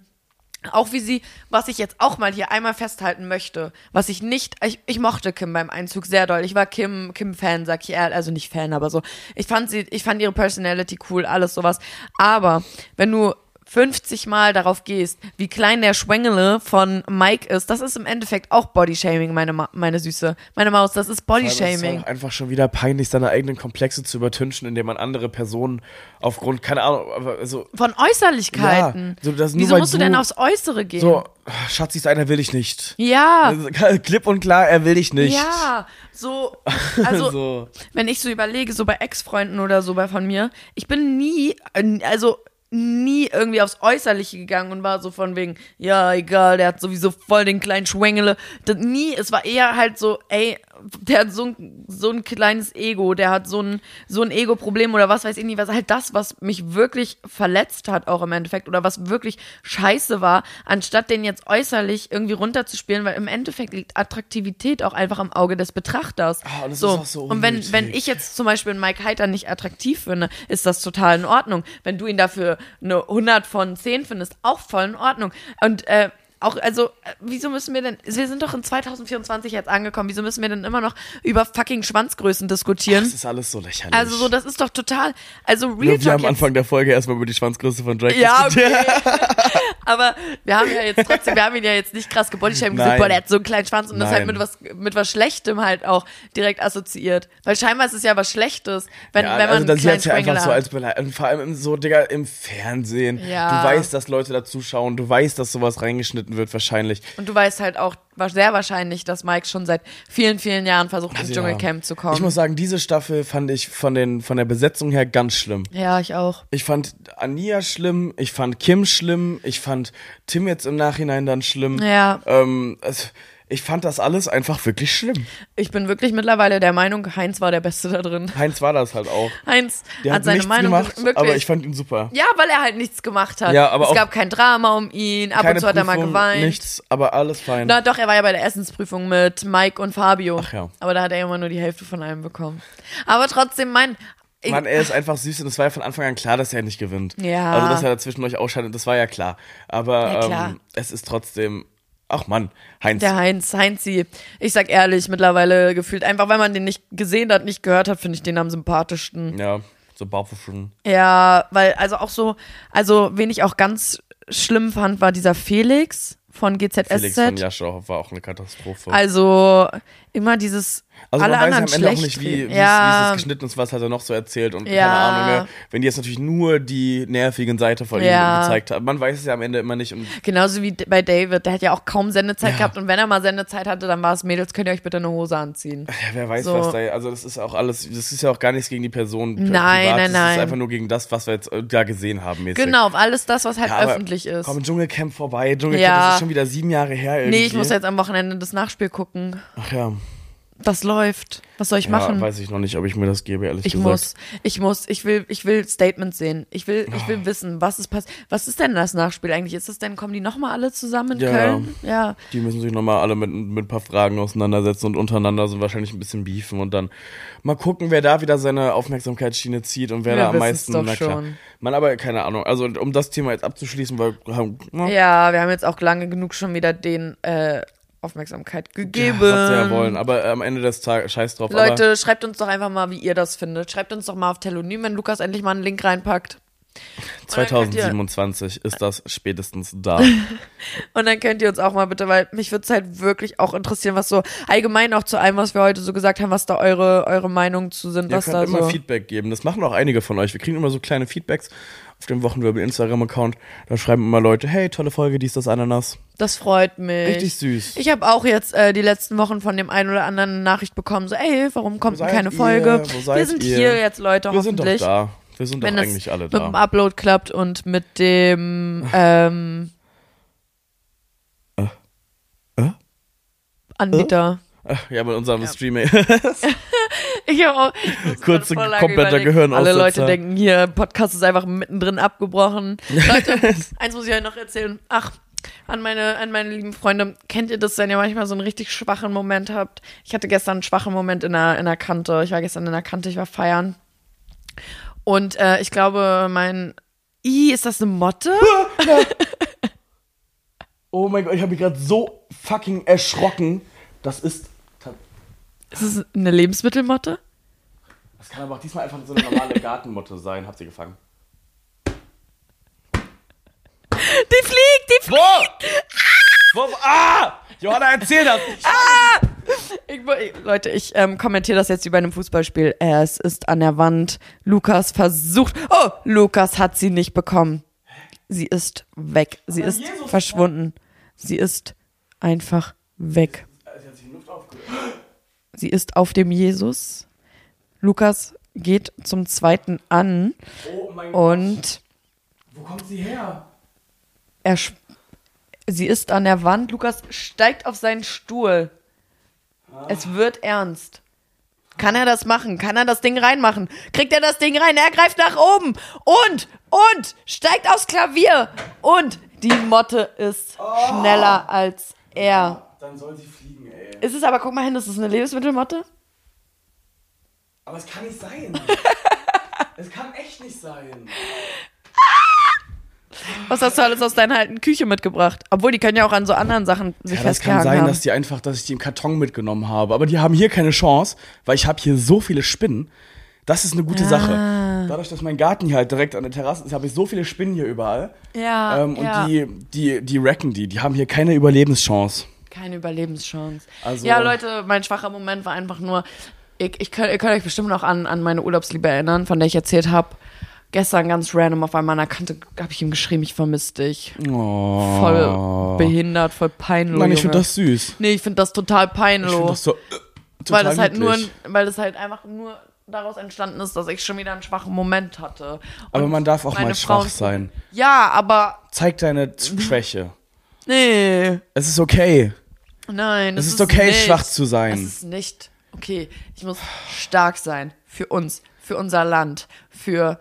auch wie sie, was ich jetzt auch mal hier einmal festhalten möchte, was ich nicht, ich, ich mochte Kim beim Einzug sehr doll. Ich war Kim, Kim-Fan, sag ich ehrlich, also nicht Fan, aber so. Ich fand sie, ich fand ihre Personality cool, alles sowas. Aber wenn du 50 Mal darauf gehst, wie klein der Schwengele von Mike ist, das ist im Endeffekt auch Bodyshaming, meine, Ma meine Süße. Meine Maus, das ist Aber es ist Bodyshaming. einfach schon wieder peinlich, seine eigenen Komplexe zu übertünchen, indem man andere Personen aufgrund, keine Ahnung, also, Von Äußerlichkeiten. Ja, so, das Wieso musst du du- denn aufs Äußere gehen? so, Schatzi ist einer, will ich nicht. Ja. Klipp und klar, er will dich nicht. Ja, so, also, So. wenn ich so überlege, so bei Ex-Freunden oder so bei von mir, ich bin nie, also nie irgendwie aufs Äußerliche gegangen und war so von wegen, ja, egal, der hat sowieso voll den kleinen Schwengele. Das, nie, es war eher halt so, ey, der hat so ein, so ein kleines Ego, der hat so ein, so ein Ego-Problem oder was weiß ich nicht, was halt das, was mich wirklich verletzt hat auch im Endeffekt oder was wirklich scheiße war, anstatt den jetzt äußerlich irgendwie runterzuspielen, weil im Endeffekt liegt Attraktivität auch einfach am Auge des Betrachters. Ah, und das so. ist auch so und wenn, wenn ich jetzt zum Beispiel Mike Heiter nicht attraktiv finde, ist das total in Ordnung. Wenn du ihn dafür eine 100 von 10 findest, auch voll in Ordnung. Und äh, auch, also, äh, wieso müssen wir denn, wir sind doch in 2024 jetzt angekommen, wieso müssen wir denn immer noch über fucking Schwanzgrößen diskutieren? Das ist alles so lächerlich. also so, das ist doch total, also Real Nur wir Talk am Anfang der Folge erstmal über die Schwanzgröße von Drake Ja, diskutiert. okay. Aber wir haben ja jetzt trotzdem, wir haben ihn ja jetzt nicht krass gebodyshamed gesagt, Nein. boah, der hat so einen kleinen Schwanz und das halt Nein. mit was, mit was Schlechtem halt auch direkt assoziiert. Weil scheinbar ist es ja was Schlechtes, wenn, Ja, wenn man also einen das kleinen ja Sprengel einfach so hat. als Beleidigung. Und vor allem so, Digga, im Fernsehen. Ja. Du weißt, dass Leute da zuschauen. Du weißt, dass sowas reingeschnitten wird, wahrscheinlich. Und du weißt halt auch war sehr wahrscheinlich, dass Mike schon seit vielen, vielen Jahren versucht, ins Also ja. Dschungelcamp zu kommen. Ich muss sagen, diese Staffel fand ich von, den, von der Besetzung her ganz schlimm. ja, ich auch. Ich fand Ania schlimm, ich fand Kim schlimm, ich fand Tim jetzt im Nachhinein dann schlimm. Ja. Ähm, es, ich fand das alles einfach wirklich schlimm. Ich bin wirklich mittlerweile der Meinung, Heinz war der Beste da drin. Heinz war das halt auch. Heinz Der hat hat, seine Meinung gemacht, wirklich. aber ich fand ihn super. ja, weil er halt nichts gemacht hat. Ja, aber es auch- gab kein Drama um ihn. Ab und zu hat er mal geweint. Nichts, aber alles fein. Na doch, er war ja bei der Essensprüfung mit Mike und Fabio. Ach ja. Aber da hat er immer nur die Hälfte von allem bekommen. Aber trotzdem, mein. Ich, Mann, er ist einfach süß und es war ja von Anfang an klar, dass er nicht gewinnt. Ja. Also, dass er dazwischen euch ausscheidet, das war ja klar. Aber Ja, klar. Ähm, es ist trotzdem. Ach Mann, Heinz. der Heinz, Heinzi. Ich sag ehrlich, mittlerweile gefühlt, einfach weil man den nicht gesehen hat, nicht gehört hat, finde ich den am sympathischsten. ja, so Bauchverschwunden. Ja, weil, also auch so, also wen ich auch ganz schlimm fand, war dieser Felix von GZSZ. Felix von Jaschow war auch eine Katastrophe. Also immer dieses Also alle man weiß anderen ja am Ende auch nicht, wie, wie, reden. es, ja, wie es geschnitten ist, was hat er noch so erzählt und Ja. keine Ahnung, ne? wenn die jetzt natürlich nur die nervigen Seite von Ja. ihm gezeigt haben. Man weiß es ja am Ende immer nicht. Genauso wie bei David, der hat ja auch kaum Sendezeit Ja. gehabt und wenn er mal Sendezeit hatte, dann war es Mädels, könnt ihr euch bitte eine Hose anziehen. ja, wer weiß, So. was da, also das ist auch alles, das ist ja auch gar nichts gegen die Person Nein, privat, nein, das nein. ist einfach nur gegen das, was wir jetzt äh, da gesehen haben mäßig. Genau, auf alles das, was halt Ja, öffentlich ist. Komm, Dschungelcamp vorbei. Dschungelcamp, Ja. das ist schon wieder sieben Jahre her irgendwie. Nee, ich muss jetzt am Wochenende das Nachspiel gucken. Ach ja. Das läuft. Was soll ich ja, machen? weiß ich noch nicht, ob ich mir das gebe, ehrlich Ich gesagt. muss, ich muss, ich will, ich will Statements sehen. Ich will, ich Oh. will wissen, was ist passiert. Was ist denn das Nachspiel eigentlich? Ist das denn, kommen die nochmal alle zusammen in Ja. Köln? Ja. Die müssen sich nochmal alle mit, mit ein paar Fragen auseinandersetzen und untereinander so wahrscheinlich ein bisschen beefen und dann mal gucken, wer da wieder seine Aufmerksamkeitsschiene zieht und wer Wir da am meisten. doch na klar. schon. Man, aber keine Ahnung. Also um das Thema jetzt abzuschließen, weil haben, na, Ja, wir haben jetzt auch lange genug schon wieder den äh, Aufmerksamkeit gegeben. was sie ja wollen. Aber äh, am Ende des Tages scheiß drauf. Leute, schreibt uns doch einfach mal, wie ihr das findet. Schreibt uns doch mal auf Telonym, wenn Lukas endlich mal einen Link reinpackt. Aber dann könnt ihr- 2027 ist das spätestens da. Und dann könnt ihr uns auch mal bitte, weil mich würde es halt wirklich auch interessieren, was so allgemein auch zu allem, was wir heute so gesagt haben, was da eure, eure Meinung zu sind, Ihr was könnt da immer so. Feedback geben. Das machen auch einige von euch. Wir kriegen immer so kleine Feedbacks auf dem Wochenwirbel Instagram-Account. Da schreiben immer Leute, hey, tolle Folge, dies, das, Ananas. Das freut mich. Richtig süß. Ich habe auch jetzt äh, die letzten Wochen von dem einen oder anderen Nachricht bekommen, so, ey, warum kommt denn keine ihr? Folge? Wir sind ihr? hier jetzt, Leute, Wir sind doch hoffentlich. da. Wir sind doch wenn eigentlich alle mit dem da. Upload klappt und mit dem ähm, Äh? Anbieter. Ach, Ja, mit unserem Streaming. Ich habe auch lange kompletter. Gehirnaussetzer. Alle Leute denken, hier, Podcast ist einfach mittendrin abgebrochen. Leute, eins muss ich euch noch erzählen. Ach, an meine, an meine lieben Freunde, kennt ihr das, wenn ihr manchmal so einen richtig schwachen Moment habt? Ich hatte gestern einen schwachen Moment in der, in der Kante. Ich war gestern in der Kante, ich war feiern. Und äh, ich glaube, mein I, ist das eine Motte? oh mein Gott, ich habe mich gerade so fucking erschrocken. Das ist. Ist es eine Lebensmittelmotte? Das kann aber auch diesmal einfach so eine normale Gartenmotte sein. Habt ihr gefangen? Die fliegt, die fliegt! Wo? Wo? Ah! Johanna, erzähl das! Wo- ich, Leute, ich ähm, kommentiere das jetzt wie bei einem Fußballspiel. Es ist an der Wand. Lukas versucht. Oh, Lukas hat sie nicht bekommen. Sie ist weg. Sie ist Jesus, verschwunden. Sie ist einfach weg. Sie hat sich in Luft aufgelöst. Sie ist auf dem Jesus. Lukas geht zum zweiten an Oh mein und Wo kommt sie her? er. Sie ist an der Wand. Lukas steigt auf seinen Stuhl. Es wird ernst. Kann er das machen? Kann er das Ding reinmachen? Kriegt er das Ding rein? Er greift nach oben und, und, steigt aufs Klavier. Und die Motte ist schneller als er. Dann soll sie fliegen, ey. Ist es aber, guck mal hin, das ist eine Lebensmittelmotte? Aber es kann nicht sein. es kann echt nicht sein. Was hast du alles aus deiner alten Küche mitgebracht? Obwohl, die können ja auch an so anderen Sachen sich Ja, das kann sein, haben. dass die einfach, dass ich die im Karton mitgenommen habe. Aber die haben hier keine Chance, weil ich habe hier so viele Spinnen. Das ist eine gute Ah. Sache. Dadurch, dass mein Garten hier halt direkt an der Terrasse ist, habe ich so viele Spinnen hier überall. ja, Ähm, und ja. die, die, die wrecken die. Die haben hier keine Überlebenschance. Keine Überlebenschance. Also- ja, Leute, mein schwacher Moment war einfach nur, ich, ich könnt, ihr könnt euch bestimmt noch an, an meine Urlaubsliebe erinnern, von der ich erzählt habe. Gestern ganz random auf einmal an der Kante habe ich ihm geschrieben, ich vermisse dich. Oh. Voll behindert, voll peinlich. Nein, ich finde das süß. Nee, ich finde das total Ich finde peinlich. das so. Äh, Weil das halt nur, niedlich. weil das halt einfach nur daraus entstanden ist, dass ich schon wieder einen schwachen Moment hatte. Aber Und man darf auch mal schwach Frauen- sein. Ja, aber Zeig deine Schwäche. nee, Es ist okay. nein. Es das ist okay, nicht. schwach zu sein. Es ist nicht okay. Ich muss stark sein für uns, für unser Land, für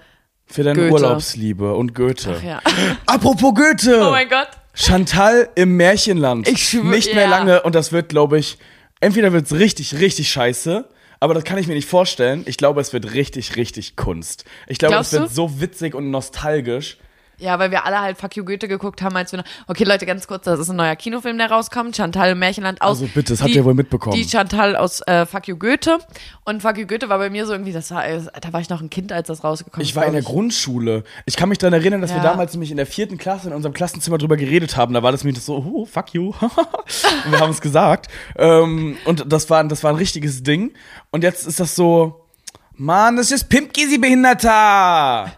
Für deine Goethe. Urlaubsliebe und Goethe. Ach ja. Apropos Goethe! Oh mein Gott. Chantal im Märchenland. Ich schwör- Nicht mehr ja. lange und das wird, glaube ich, entweder wird es richtig, richtig scheiße, aber das kann ich mir nicht vorstellen. Ich glaube, es wird richtig, richtig Kunst. Ich glaube, Glaubst es wird du? so witzig und nostalgisch. Ja, weil wir alle halt Fuck You Goethe geguckt haben, als wir noch, okay Leute, ganz kurz, das ist ein neuer Kinofilm, der rauskommt, Chantal im Märchenland aus. Also bitte, das habt ihr wohl mitbekommen. Die Chantal aus äh, Fuck You Goethe und Fuck You Goethe war bei mir so irgendwie, das war, äh, da war ich noch ein Kind, als das rausgekommen ist. Ich war in der glaub Grundschule. Ich kann mich daran erinnern, dass wir Ja. damals nämlich in der vierten Klasse in unserem Klassenzimmer drüber geredet haben. Da war das nämlich so, oh, fuck you. und wir haben es gesagt. Ähm, und das war, das war ein richtiges Ding. Und jetzt ist das so, Mann, das ist Pimpgisi Behinderter.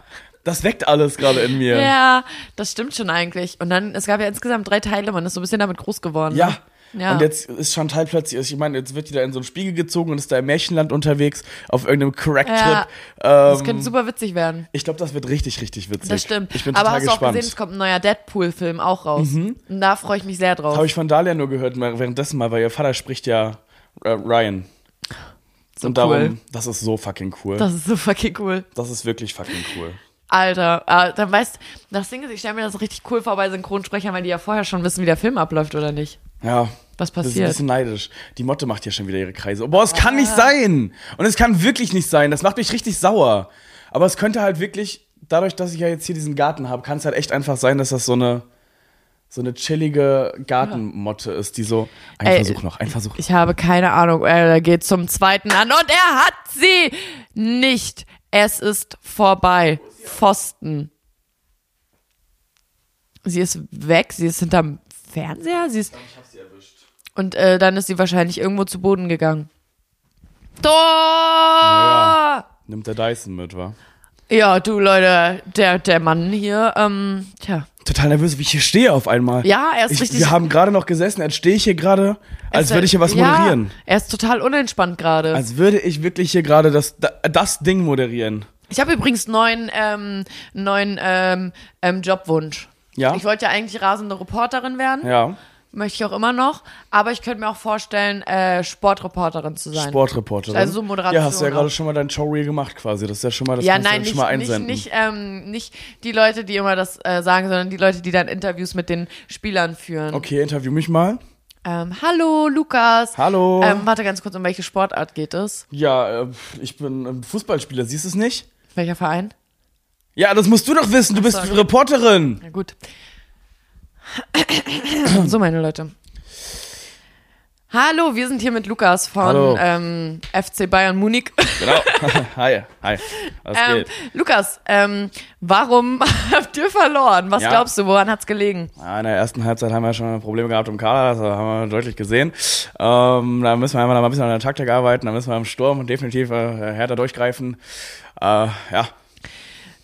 Das weckt alles gerade in mir. Ja, das stimmt schon eigentlich. Und dann, es gab ja insgesamt drei Teile, man ist so ein bisschen damit groß geworden. Ja. Ne? Ja. Und jetzt ist Chantal plötzlich, ich meine, jetzt wird die da in so ein Spiegel gezogen und ist da im Märchenland unterwegs auf irgendeinem Crack-Trip. Ja, Das Ähm, könnte super witzig werden. ich glaube, das wird richtig, richtig witzig. Das stimmt. Ich bin Aber total hast du auch gespannt. Mhm. gesehen, es kommt ein neuer Deadpool-Film auch raus. Und da freue ich mich sehr drauf. Habe ich von Dalia nur gehört, währenddessen mal, weil ihr Vater spricht ja äh, Ryan. So und darum, cool. das ist so fucking cool. Das, Das ist so fucking cool. ist wirklich fucking cool. Alter, äh, dann weißt das Ding ist, ich stelle mir das richtig cool vor bei Synchronsprechern, weil die ja vorher schon wissen, wie der Film abläuft oder nicht. Ja. Was Das ist ein passiert? bisschen neidisch. Die Motte macht hier schon wieder ihre Kreise. Boah, es kann nicht sein. Und es kann wirklich nicht sein. Das macht mich richtig sauer. Aber es könnte halt wirklich, dadurch, dass ich ja jetzt hier diesen Garten habe, kann es halt echt einfach sein, dass das so eine, so eine chillige Gartenmotte ist, die so. Ein Ey, Versuch noch, ein Versuch. Ich habe keine Ahnung. Er geht zum zweiten an und er hat sie nicht. Es ist vorbei. Pfosten. Sie ist weg. Sie ist hinterm Fernseher. Sie ist und äh, dann ist sie wahrscheinlich irgendwo zu Boden gegangen. Tor! Naja. Nimmt der Dyson mit, wa? Ja, du Leute, der, der Mann hier, ähm, tja. Total nervös, wie ich hier stehe auf einmal. Ja, er ist ich, richtig- Wir haben gerade noch gesessen, jetzt stehe ich hier gerade, als würde ich hier was moderieren. Ja, er ist total unentspannt gerade. Als würde ich wirklich hier gerade das, das Ding moderieren. Ich habe übrigens neuen, ähm, neuen ähm, ähm, Jobwunsch. Ja? Ich wollte ja eigentlich rasende Reporterin werden, Ja, möchte ich auch immer noch, aber ich könnte mir auch vorstellen, äh, Sportreporterin zu sein. Sportreporterin. Also so Moderation Ja, hast du ja gerade schon mal dein Showreel gemacht quasi. Das ist ja schon mal, das ja, nein, nicht, schon mal nicht, einsenden. nicht, ähm, nicht die Leute, die immer das äh, sagen, sondern die Leute, die dann Interviews mit den Spielern führen. Okay, interview mich mal. Ähm, hallo, Lukas. Hallo. Ähm, warte ganz kurz, um welche Sportart geht es? ja, äh, ich bin ein Fußballspieler, siehst du es nicht? Welcher Verein? Ja, das musst du doch wissen, du bist so, okay. Reporterin. Na gut. so, meine Leute. Hallo, wir sind hier mit Lukas von ähm, FC Bayern Munich. Genau. hi, hi. Was ähm, geht? Lukas, ähm, warum habt ihr verloren? Was Ja. glaubst du, woran hat's gelegen? Ja, in der ersten Halbzeit haben wir schon Probleme gehabt im Kader, das haben wir deutlich gesehen. Ähm, da müssen wir einfach noch mal ein bisschen an der Taktik arbeiten, da müssen wir im Sturm definitiv äh, härter durchgreifen. Äh, ja,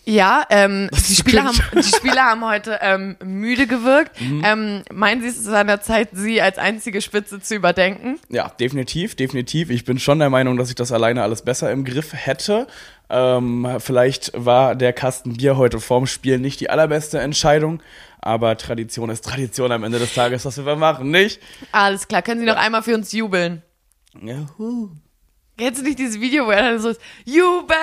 Ja, ähm, die, Spieler haben, die Spieler haben heute ähm, müde gewirkt. Mhm. Ähm, meinen Sie, es ist an der Zeit, Sie als einzige Spitze zu überdenken? ja, definitiv, definitiv. Ich bin schon der Meinung, dass ich das alleine alles besser im Griff hätte. Ähm, vielleicht war der Kasten Bier heute vorm Spiel nicht die allerbeste Entscheidung, aber Tradition ist Tradition am Ende des Tages, was wir machen, nicht? Alles klar, können Sie noch einmal für uns jubeln? Juhu. Kennst du nicht dieses Video, wo er dann so ist, Jubel!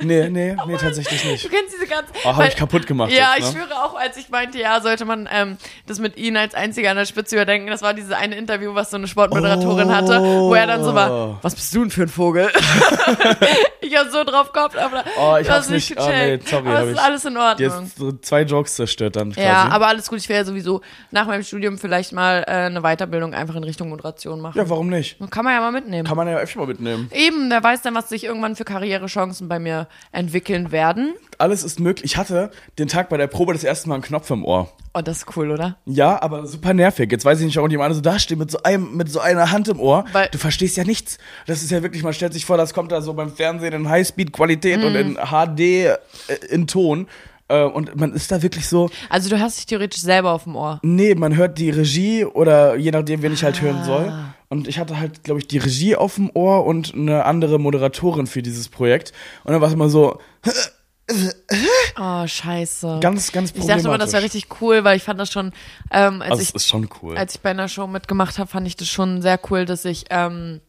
Nee, nee, nee, tatsächlich Du nicht. kennst diese ganze. Oh, hab weil- ich kaputt gemacht Ja, jetzt, ich ne? schwöre auch, als ich meinte, ja, sollte man ähm, das mit ihnen als einziger an der Spitze überdenken. Das war dieses eine Interview, was so eine Sportmoderatorin Oh. hatte, wo er dann so war, was bist du denn für ein Vogel? ich hab so drauf gehabt, aber Oh, ich du hab's nicht nicht- oh, nee, gecheckt. sorry, aber es ist ich- alles in Ordnung. jetzt so zwei Jokes zerstört dann quasi. Ja, aber alles gut. Ich werde sowieso nach meinem Studium vielleicht mal äh, eine Weiterbildung einfach in Richtung Moderation machen. Ja, warum nicht? Kann man ja mal mitnehmen. Kann man ja öfter mal mitnehmen. Eben, wer weiß denn, was sich irgendwann für Karrierechancen bei mir entwickeln werden. Alles ist möglich. Ich hatte den Tag bei der Probe das erste Mal einen Knopf im Ohr. Oh, das ist cool, oder? Ja, aber super nervig. Jetzt weiß ich nicht, warum jemand so da steht mit so einem, mit so einer Hand im Ohr. Weil- du verstehst ja nichts. Das ist ja wirklich, man stellt sich vor, das kommt da so beim Fernsehen in Highspeed-Qualität und Mhm. in HD äh, in Ton. Äh, und man ist da wirklich so, Also du hast dich theoretisch selber auf dem Ohr. nee, man hört die Regie oder je nachdem, wen ich halt hören soll. Und ich hatte halt, glaube ich, die Regie auf dem Ohr und eine andere Moderatorin für dieses Projekt. Und dann war es immer so Oh, scheiße. ganz, ganz ich problematisch. dachte immer, das wäre richtig cool, weil ich fand das schon, ähm, als Also ich ist schon cool. als ich bei einer Show mitgemacht habe, fand ich das schon sehr cool, dass ich ähm,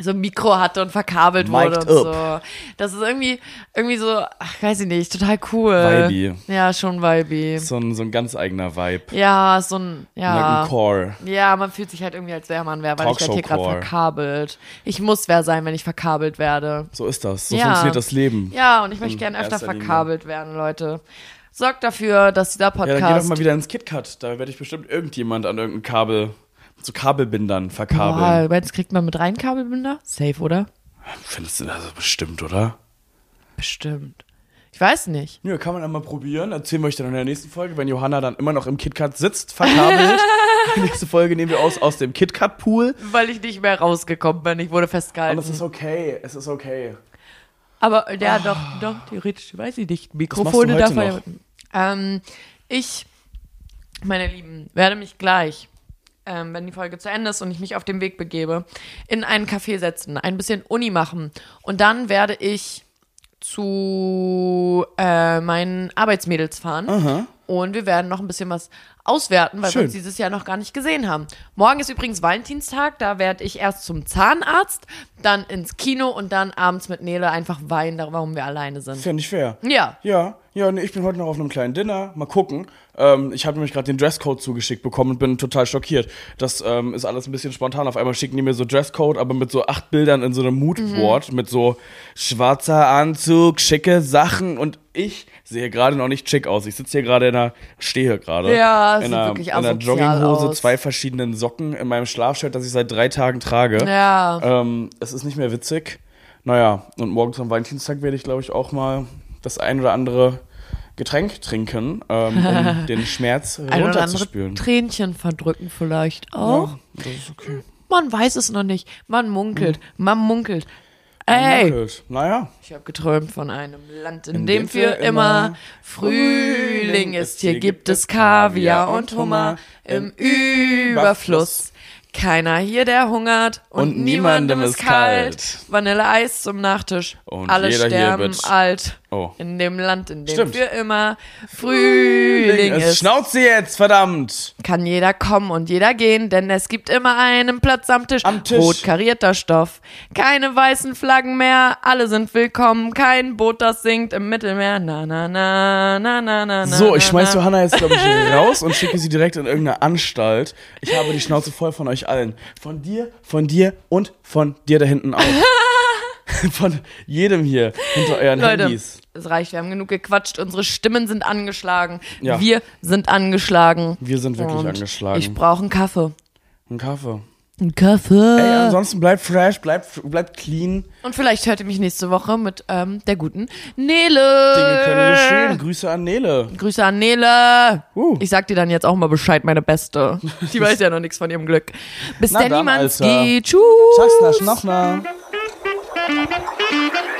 so ein Mikro hatte und verkabelt wurde Mic'd und so. Das ist irgendwie, irgendwie so, ach, weiß ich nicht, total cool. Vibey. Ja, schon vibey. so, ein, so ein ganz eigener Vibe. Ja, so ein, ja. Ein Core. Ja, man fühlt sich halt irgendwie, als wäre man wer, weil ich werde hier gerade verkabelt. Ich muss wer sein, wenn ich verkabelt werde. So ist das. So Ja. funktioniert das Leben. Ja, und ich möchte gerne öfter erster Linie. verkabelt werden, Leute. Sorgt dafür, dass dieser Ja, dann geh doch Podcast. mal wieder ins KitKat. Da werde ich bestimmt irgendjemand an irgendein Kabel, so Kabelbindern Boah, verkabeln. meinst du, kriegt man mit rein Kabelbinder? Safe, oder? Findest du das bestimmt, oder? Bestimmt. Ich weiß nicht. Ja, kann man einmal probieren. Erzählen wir euch dann in der nächsten Folge, wenn Johanna dann immer noch im KitKat sitzt, verkabelt. Die nächste Folge nehmen wir aus aus dem KitKat-Pool. Weil ich nicht mehr rausgekommen bin. Ich wurde Und festgehalten. es ist okay. Es ist okay. Aber ja, doch, doch, theoretisch, weiß ich nicht. Mikrofone ja. Ähm, ich, meine Lieben, werde mich gleich, ähm, wenn die Folge zu Ende ist und ich mich auf den Weg begebe, in einen Café setzen, ein bisschen Uni machen. Und dann werde ich zu äh, meinen Arbeitsmädels fahren. Und wir werden noch ein bisschen was auswerten, weil wir Schön. uns dieses Jahr noch gar nicht gesehen haben. Morgen ist übrigens Valentinstag, da werde ich erst zum Zahnarzt, dann ins Kino und dann abends mit Nele einfach weinen, warum wir alleine sind. Ist ja nicht fair. Ja. Ja, ja, nee, ich bin heute noch auf einem kleinen Dinner. Mal gucken. Ähm, ich habe nämlich gerade den Dresscode zugeschickt bekommen und bin total schockiert. Das ähm, ist alles ein bisschen spontan. Auf einmal schicken die mir so Dresscode, aber mit so acht Bildern in so einem Moodboard, mit so schwarzer Anzug, schicke Sachen und ich sehe gerade noch nicht schick aus. Ich sitze hier gerade in einer, stehe gerade. Ja, es in sieht einer, wirklich in einer Jogginghose, aus. zwei verschiedenen Socken in meinem Schlafshirt, das ich seit drei Tagen trage. Ja. Ähm, es ist nicht mehr witzig. Naja, und morgens am Valentinstag werde ich, glaube ich, auch mal das ein oder andere Getränk trinken, ähm, um den Schmerz runterzuspülen. Tränchen verdrücken vielleicht auch. Ja, das ist okay. Man weiß es noch nicht. Man munkelt. Hm. Man munkelt. Ey, Munkelt. Naja, ich habe geträumt von einem Land, in, In dem dem für immer Frühling ist. Hier gibt es Kaviar und Hummer im Überfluss. Keiner hier, der hungert und, Und niemandem ist kalt. Vanilleeis zum Nachtisch. Und Alle sterben alt. Oh. In dem Land, in dem Stimmt. für immer Frühling es ist. Schnauze jetzt, verdammt! kann jeder kommen und jeder gehen, denn es gibt immer einen Platz am Tisch. Am Tisch. Rot karierter Stoff. Keine weißen Flaggen mehr, alle sind willkommen. Kein Boot, das singt im Mittelmeer. Na, na, na, na, na, na, So, ich schmeiß na. Johanna jetzt, glaube ich, raus und schicke sie direkt in irgendeine Anstalt. Ich habe die Schnauze voll von euch allen. Von dir, von dir und von dir da hinten auch. von jedem hier hinter euren Leute, Handys. es reicht, wir haben genug gequatscht. Unsere Stimmen sind angeschlagen. Ja. Wir sind angeschlagen. Wir sind wirklich Und angeschlagen. Ich brauche einen Kaffee. Ein Kaffee. Einen Kaffee. Ey, ansonsten bleibt fresh, bleibt, bleibt clean. Und vielleicht hört ihr mich nächste Woche mit ähm, der guten Nele. Dinge können geschehen. Grüße an Nele. Grüße an Nele. Uh. Ich sag dir dann jetzt auch mal Bescheid, meine Beste. Die weiß ja noch nichts von ihrem Glück. Bis Na dann, niemand geht. Tschüss. Sag's nach, noch ¡Suscríbete al!